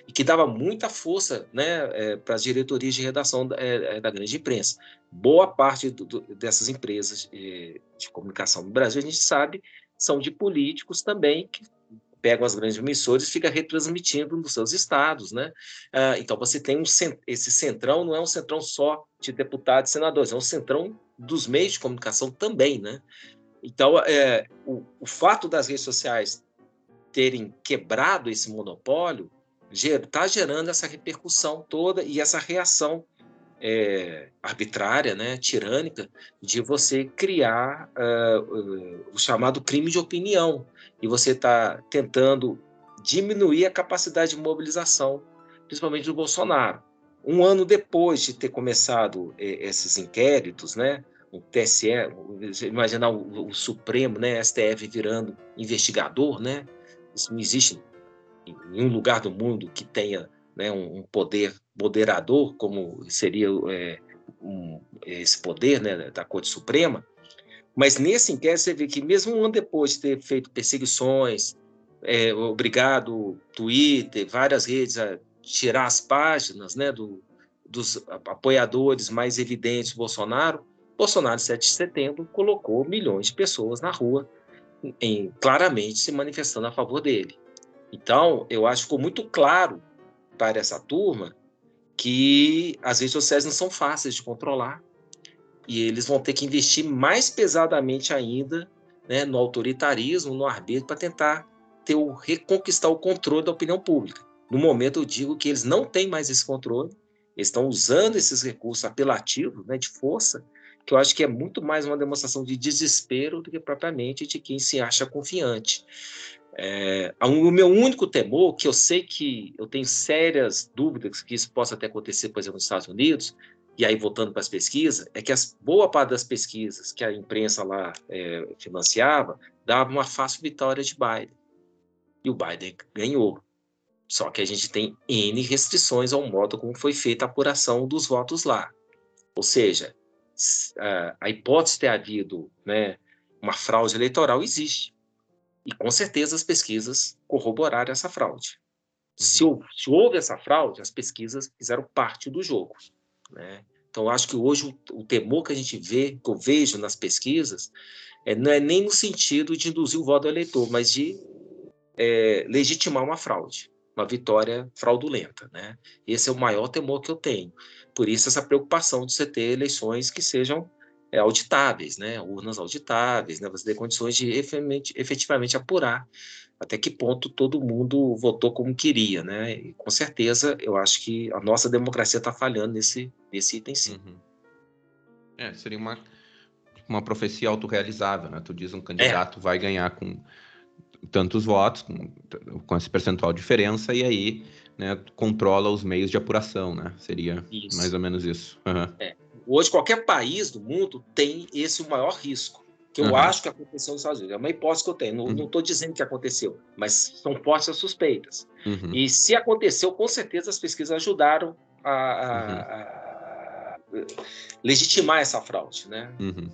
e que dava muita força né, é, para as diretorias de redação da, é, é, da grande imprensa. Boa parte do, do, dessas empresas é, de comunicação no Brasil, a gente sabe, são de políticos também que pegam as grandes emissoras e fica retransmitindo nos seus estados, né? Ah, então você tem um esse centrão não é um centrão só de deputados e senadores, é um centrão dos meios de comunicação também, né? Então é, o, o fato das redes sociais terem quebrado esse monopólio está gerando essa repercussão toda e essa reação é, arbitrária, né, tirânica, de você criar uh, o chamado crime de opinião. E você está tentando diminuir a capacidade de mobilização, principalmente do Bolsonaro. Um ano depois de ter começado é, esses inquéritos, né, o TSE, imaginar o, o, Supremo, né, STF virando investigador, né, isso não existe em nenhum lugar do mundo que tenha né, um, um poder moderador, como seria é, um, esse poder né, da Corte Suprema, mas nesse inquérito você vê que mesmo um ano depois de ter feito perseguições, é, obrigado Twitter, várias redes a tirar as páginas né, do, dos apoiadores mais evidentes do Bolsonaro, Bolsonaro, 7 de setembro, colocou milhões de pessoas na rua, em, claramente se manifestando a favor dele. Então, eu acho que ficou muito claro para essa turma que as redes sociais não são fáceis de controlar e eles vão ter que investir mais pesadamente ainda né, no autoritarismo, no arbítrio, para tentar ter o, reconquistar o controle da opinião pública. No momento, eu digo que eles não têm mais esse controle, eles estão usando esses recursos apelativos, né, de força, que eu acho que é muito mais uma demonstração de desespero do que propriamente de quem se acha confiante. É, o meu único temor, que eu sei que eu tenho sérias dúvidas que isso possa até acontecer, por exemplo, nos Estados Unidos, e aí voltando para as pesquisas, é que as, boa parte das pesquisas que a imprensa lá é, financiava dava uma fácil vitória de Biden. E o Biden ganhou. Só que a gente tem N restrições ao modo como foi feita a apuração dos votos lá. Ou seja, a hipótese de ter havido né, uma fraude eleitoral existe. E com certeza as pesquisas corroboraram essa fraude. Se, se houve essa fraude, as pesquisas fizeram parte do jogo. Né? Então, acho que hoje o, o, temor que a gente vê, que eu vejo nas pesquisas, é, não é nem no sentido de induzir o voto do eleitor, mas de é, legitimar uma fraude, uma vitória fraudulenta. Né? Esse é o maior temor que eu tenho. Por isso, essa preocupação de você ter eleições que sejam auditáveis, né? urnas auditáveis, né? você ter condições de efetivamente, apurar até que ponto todo mundo votou como queria, né? E, com certeza, eu acho que a nossa democracia está falhando nesse, nesse item sim. Uhum. É, seria uma, uma profecia autorrealizável, né? Tu diz um candidato é. vai ganhar com tantos votos, com, com esse percentual de diferença, e aí né, controla os meios de apuração, né? Seria isso. mais ou menos isso. Uhum. É. Hoje, qualquer país do mundo tem esse o maior risco que eu uhum. acho que aconteceu nos Estados Unidos. É uma hipótese que eu tenho. Não uhum. estou dizendo que aconteceu, mas são fortes as suspeitas. Uhum. E se aconteceu, com certeza as pesquisas ajudaram a, a, uhum. a legitimar essa fraude, né? Uhum.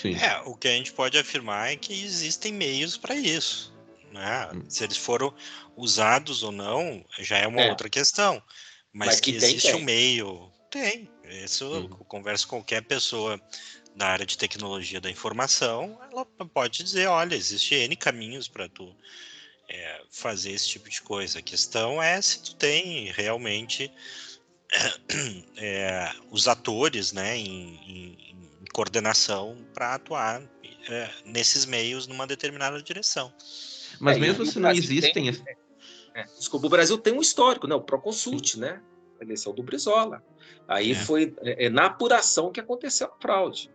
Sim. É, o que a gente pode afirmar é que existem meios para isso. Né? Hum. Se eles foram usados ou não, já é uma é. outra questão. Mas, Mas que, que tem, existe tem. um meio, tem. Isso uhum. eu converso com qualquer pessoa da área de tecnologia da informação, ela pode dizer, olha, existe N caminhos para tu é, fazer esse tipo de coisa. A questão é se tu tem realmente é, os atores né, em, em, em coordenação para atuar é, nesses meios numa determinada direção. Mas é, mesmo se não existem... Tem, é, desculpa, o Brasil tem um histórico, né? o Proconsult, né? a eleição do Brizola. Aí foi na apuração que aconteceu a fraude.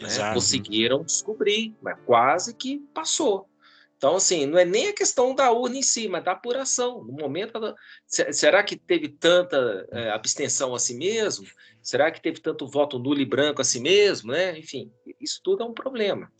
Né? Conseguiram descobrir, mas quase que passou. Então, assim, não é nem a questão da urna em si, mas da apuração. No momento, será que teve tanta é, abstenção a si mesmo? Será que teve tanto voto nulo e branco a si mesmo? Né? Enfim, isso tudo é um problema.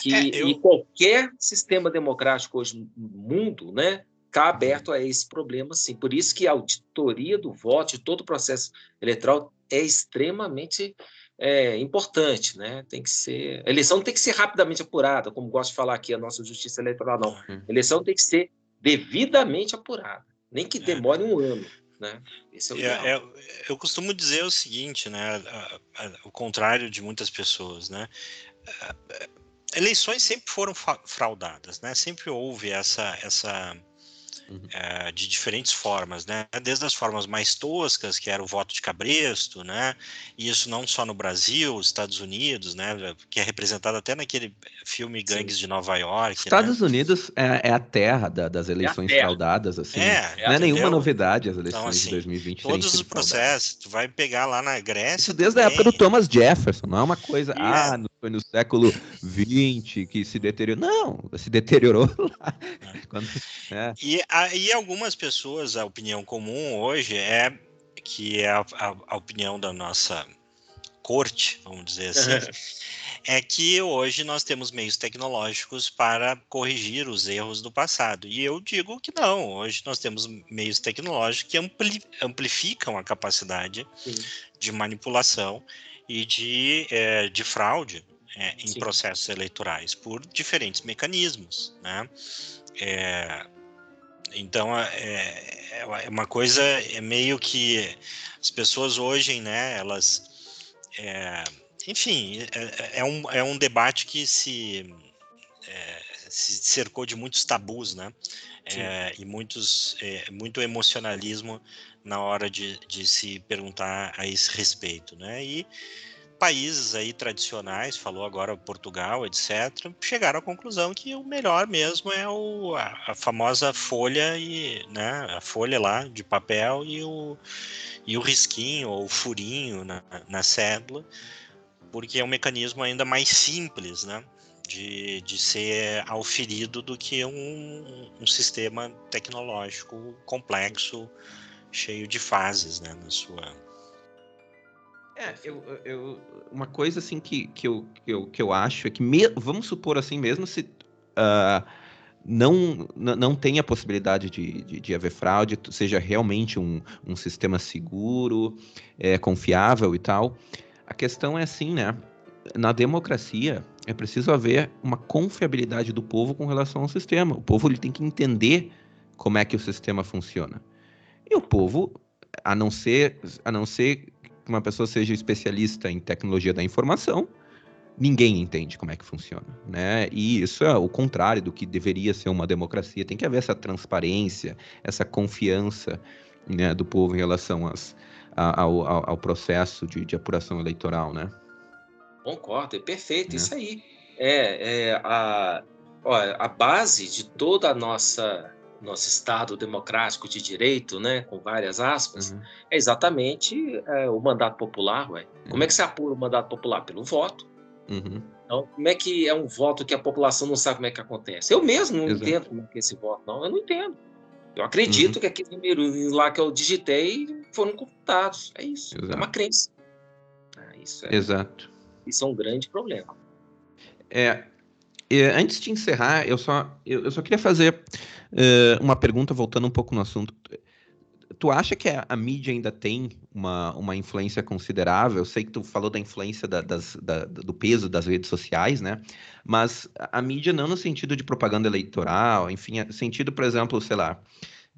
Que, é, eu... E qualquer sistema democrático hoje no mundo né, está aberto a esse problema, sim. Por isso que a auditoria do voto, de todo o processo eleitoral, é extremamente é importante, né? Tem que ser. A eleição tem que ser rapidamente apurada, como gosto de falar aqui a nossa justiça eleitoral, não. Uhum. A eleição tem que ser devidamente apurada, nem que é. demore um ano. Né? Esse é o é, é, eu costumo dizer o seguinte, né? o contrário de muitas pessoas, né? Eleições sempre foram fraudadas, né? Sempre houve essa, essa uhum. é, de diferentes formas, né? Desde as formas mais toscas, que era o voto de cabresto, né? E isso não só no Brasil, Estados Unidos, né? Que é representado até naquele filme Gangues Sim. de Nova York. Né? Estados né? Unidos é, é, a terra da, das é eleições é fraudadas, assim. É, não é nenhuma novidade as eleições então, assim, de 2020. Todos os processos, tu vai pegar lá na Grécia. Isso desde também. a época do Thomas Jefferson, não é uma coisa. Ah, foi no século XX que se deteriorou. Não, se deteriorou lá. É. Quando, é. E aí algumas pessoas, a opinião comum hoje é que é a, a, a opinião da nossa corte, vamos dizer assim, é que hoje nós temos meios tecnológicos para corrigir os erros do passado. E eu digo que não, hoje nós temos meios tecnológicos que ampli amplificam a capacidade Sim. de manipulação e de, é, de fraude é, em Sim. processos eleitorais por diferentes mecanismos, né? É, então é, é, uma coisa é meio que as pessoas hoje, né? Elas, é, enfim, é, é, um, é um debate que se, é, se cercou de muitos tabus, né? É, e muitos, é, muito emocionalismo na hora de, de se perguntar a esse respeito, né? E países aí tradicionais, falou agora Portugal, etc., chegaram à conclusão que o melhor mesmo é o, a, a, famosa folha e né, a folha lá de papel e o, e o risquinho ou o furinho na, na cédula, porque é um mecanismo ainda mais simples, né? De, de ser auferido do que um, um sistema tecnológico complexo, cheio de fases né, na sua, é, eu, eu, uma coisa assim que, que, eu, que, eu, que eu acho é que, me, vamos supor assim, mesmo se uh, não, não tem a possibilidade de, de, de, haver fraude, seja realmente um, um sistema seguro, é, confiável e tal, a questão é assim, né? Na democracia é preciso haver uma confiabilidade do povo com relação ao sistema. O povo ele tem que entender como é que o sistema funciona. E o povo, a não ser, a não ser que uma pessoa seja especialista em tecnologia da informação, ninguém entende como é que funciona, né? E isso é o contrário do que deveria ser uma democracia. Tem que haver essa transparência, essa confiança né, do povo em relação às, ao, ao, ao, processo de, de, apuração eleitoral, né? Concordo, é perfeito, é. isso aí. É, é a, olha, a base de toda a nossa nosso Estado democrático de direito, né, com várias aspas, uhum. é exatamente é, o mandato popular. Ué. Uhum. Como é que se apura o mandato popular? Pelo voto. Uhum. Então, como é que é um voto que a população não sabe como é que acontece? Eu mesmo não Exato. entendo como é que é esse voto, não. Eu não entendo. Eu acredito uhum. que aqueles números lá que eu digitei foram computados. É isso. Exato. É uma crença. Ah, isso é, Exato. Isso é um grande problema. É, é antes de encerrar, eu só, eu, eu só queria fazer uh, uma pergunta voltando um pouco no assunto tu acha que a, a, mídia ainda tem uma, uma influência considerável? Eu sei que tu falou da influência da, das, da, do peso das redes sociais, né? Mas a, mídia não no sentido de propaganda eleitoral, enfim, no sentido, por exemplo, sei lá,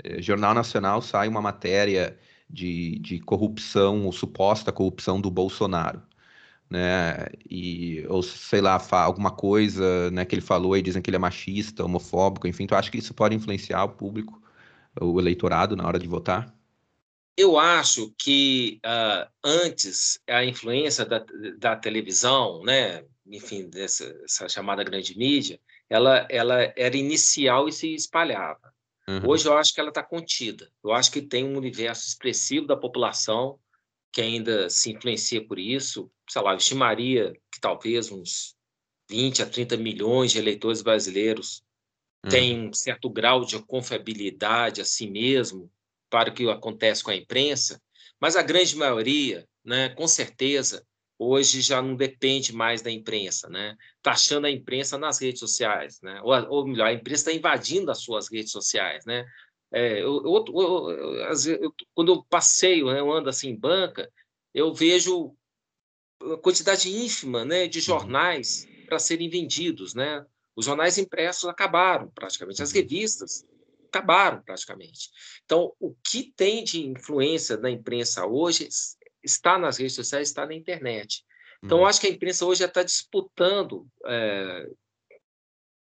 eh, Jornal Nacional sai uma matéria de, de corrupção ou suposta corrupção do Bolsonaro. Né, e, ou sei lá, alguma coisa né, que ele falou e dizem que ele é machista, homofóbico, enfim, tu acha que isso pode influenciar o público? o eleitorado na hora de votar? Eu acho que uh, antes a influência da, da televisão, né, enfim, dessa chamada grande mídia, ela, ela era inicial e se espalhava. Uhum. Hoje eu acho que ela está contida. Eu acho que tem um universo expressivo da população que ainda se influencia por isso. Sei lá, estimaria que talvez uns 20 a 30 milhões de eleitores brasileiros tem uhum. um certo grau de confiabilidade a si mesmo para o que acontece com a imprensa, mas a grande maioria, né, com certeza, hoje já não depende mais da imprensa, né? Está achando a imprensa nas redes sociais, né? Ou, ou melhor, a imprensa está invadindo as suas redes sociais, né? É, eu, eu, eu, quando eu passeio, né, eu ando assim em banca, eu vejo a quantidade ínfima, né, de uhum. jornais para serem vendidos, né? Os jornais impressos acabaram praticamente, as uhum. revistas acabaram praticamente. Então, o que tem de influência na imprensa hoje está nas redes sociais, está na internet. Então, uhum. eu acho que a imprensa hoje está disputando, é,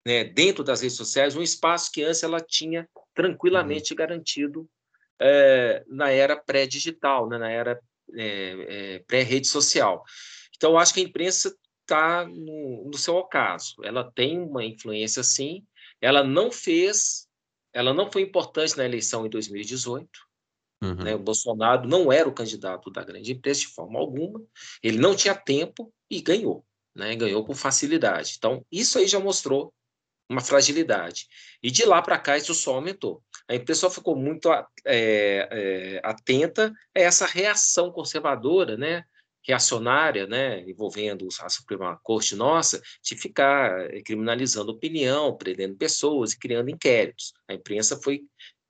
né, dentro das redes sociais, um espaço que antes ela tinha tranquilamente uhum. garantido é, na era pré-digital, né, na era é, pré-rede social. Então, eu acho que a imprensa está no, no seu ocaso. Ela tem uma influência, sim. Ela não fez, ela não foi importante na eleição em 2018. Uhum. Né? O Bolsonaro não era o candidato da grande empresa de forma alguma. Ele não tinha tempo e ganhou. Né? Ganhou com facilidade. Então, isso aí já mostrou uma fragilidade. E de lá para cá isso só aumentou. A imprensa ficou muito é, é, atenta a essa reação conservadora, né? reacionária, né, envolvendo a Suprema Corte nossa, de ficar eh, criminalizando opinião, prendendo pessoas e criando inquéritos. A imprensa foi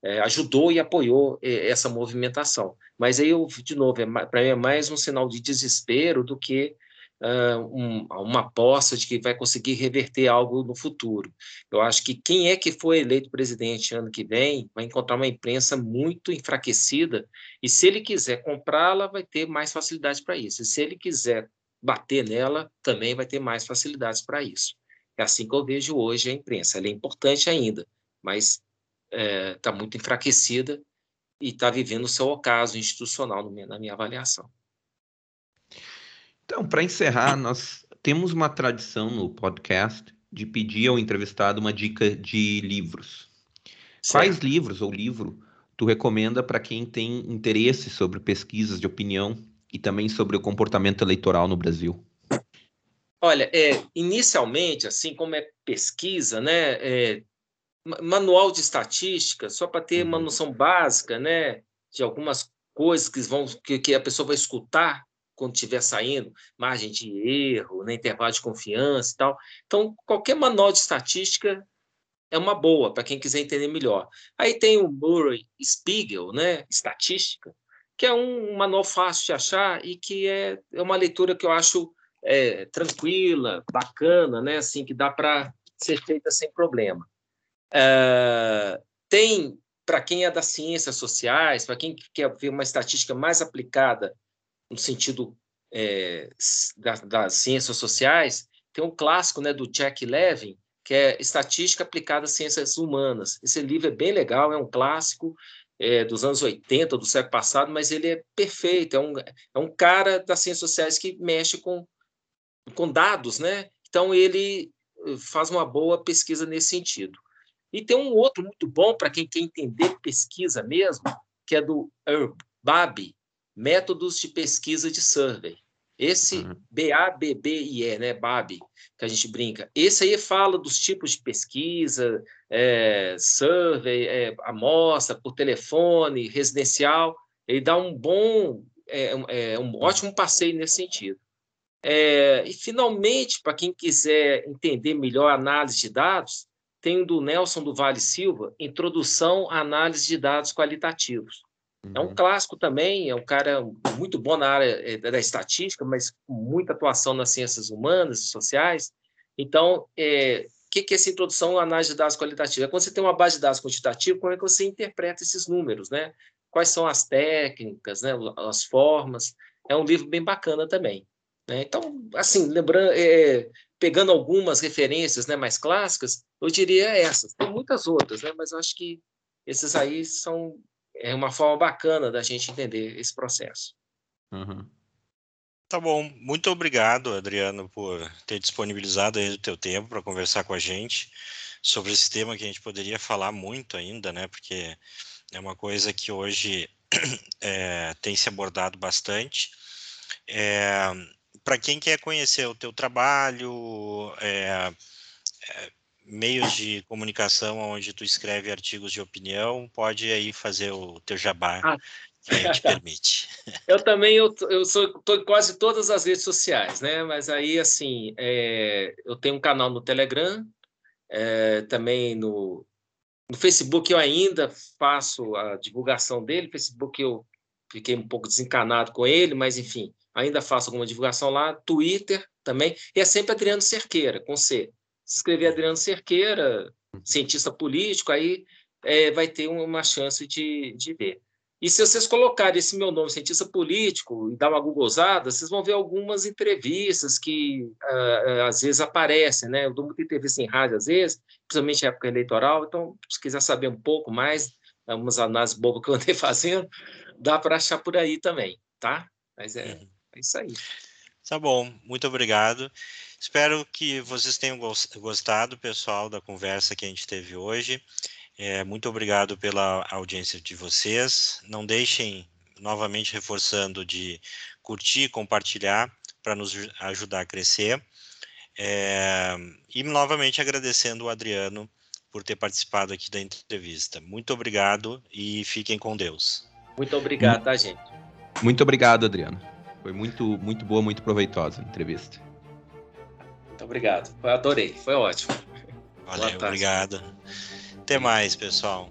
é, ajudou e apoiou eh, essa movimentação. Mas aí, eu, de novo, é, para mim é mais um sinal de desespero do que uh, um, uma aposta de que vai conseguir reverter algo no futuro. Eu acho que quem é que foi eleito presidente ano que vem vai encontrar uma imprensa muito enfraquecida e se ele quiser comprá-la, vai ter mais facilidade para isso. E se ele quiser bater nela, também vai ter mais facilidades para isso. É assim que eu vejo hoje a imprensa. Ela é importante ainda, mas está é, tá muito enfraquecida e está vivendo o seu ocaso institucional, na minha avaliação. Então, para encerrar, nós temos uma tradição no podcast de pedir ao entrevistado uma dica de livros. Certo. Quais livros ou livro tu recomenda para quem tem interesse sobre pesquisas de opinião e também sobre o comportamento eleitoral no Brasil? Olha, é, inicialmente, assim como é pesquisa, né, é, manual de estatística, só para ter uma uhum. noção básica, né, de algumas coisas que vão que, que a pessoa vai escutar quando estiver saindo, margem de erro, né, intervalo de confiança e tal. Então, qualquer manual de estatística é uma boa para quem quiser entender melhor. Aí tem o Murray Spiegel, né, estatística, que é um manual fácil de achar e que é, é uma leitura que eu acho é, tranquila, bacana, né, assim que dá para ser feita sem problema. É, tem para quem é das ciências sociais, para quem quer ver uma estatística mais aplicada no sentido é, da, das ciências sociais, tem um clássico né, do Jack Levin, que é Estatística Aplicada às Ciências Humanas. Esse livro é bem legal, é um clássico é, dos anos 80, do século passado, mas ele é perfeito, é um, é um cara das ciências sociais que mexe com, com dados, né? Então, ele eh, faz uma boa pesquisa nesse sentido. E tem um outro muito bom para quem quer entender pesquisa mesmo, que é do Babi, Métodos de Pesquisa de Survey. Esse uhum. B-A-B-B-I-E, né, BAB, que a gente brinca. Esse aí fala dos tipos de pesquisa, é, survey, é, amostra por telefone, residencial. Ele dá um bom, é, é um ótimo passeio nesse sentido. É, e, finalmente, para quem quiser entender melhor a análise de dados, tem o do Nelson do Vale Silva, Introdução à Análise de Dados Qualitativos. Uhum. É um uhum. clássico também, é um cara muito bom na área eh, da estatística, mas com muita atuação nas ciências humanas e sociais. Então, é, o que, que é essa introdução à análise de dados qualitativa? É quando você tem uma base de dados quantitativa, como é que você interpreta esses números, né? Quais são as técnicas, né? as formas. É um livro bem bacana também. Né? Então, assim, lembrando, é, pegando algumas referências né, mais clássicas, eu diria essas. Tem muitas outras, né? mas eu acho que esses aí são é uma forma bacana da gente entender esse processo. Uhum. Tá bom, muito obrigado, Adriano, por ter disponibilizado aí o teu tempo para conversar com a gente sobre esse tema que a gente poderia falar muito ainda, né? Porque é uma coisa que hoje é, tem se abordado bastante. É, para quem quer conhecer o teu trabalho, é, é meios de comunicação onde tu escreve artigos de opinião, pode aí fazer o teu jabá ah. que a gente permite. Eu também, eu, eu sou tô em quase todas as redes sociais, né? Mas aí, assim, é, eu tenho um canal no Telegram, é, também no, no Facebook eu ainda faço a divulgação dele, Facebook eu fiquei um pouco desencanado com ele, mas enfim, ainda faço alguma divulgação lá, Twitter também, e é sempre Adriano Cerqueira, com C escrever Adriano Cerqueira, cientista político, aí é, vai ter uma chance de, de ver. E se vocês colocarem esse meu nome, cientista político, e dar uma googleada, vocês vão ver algumas entrevistas que uh, às vezes aparecem, né? Eu dou muita entrevista em rádio às vezes, principalmente em época eleitoral, então, se quiser saber um pouco mais, algumas análises bobas que eu andei fazendo, dá para achar por aí também, tá? Mas é, uhum. é isso aí. Tá bom, muito obrigado. Espero que vocês tenham gostado, pessoal, da conversa que a gente teve hoje. É, muito obrigado pela audiência de vocês. Não deixem, novamente reforçando, de curtir e compartilhar para nos ajudar a crescer. É, e novamente agradecendo o Adriano por ter participado aqui da entrevista. Muito obrigado e fiquem com Deus. Muito obrigado, tá, gente? Muito obrigado, Adriano. Foi muito, muito boa, muito proveitosa a entrevista. Muito obrigado. Eu adorei, foi ótimo. Valeu, obrigado. Até mais, pessoal.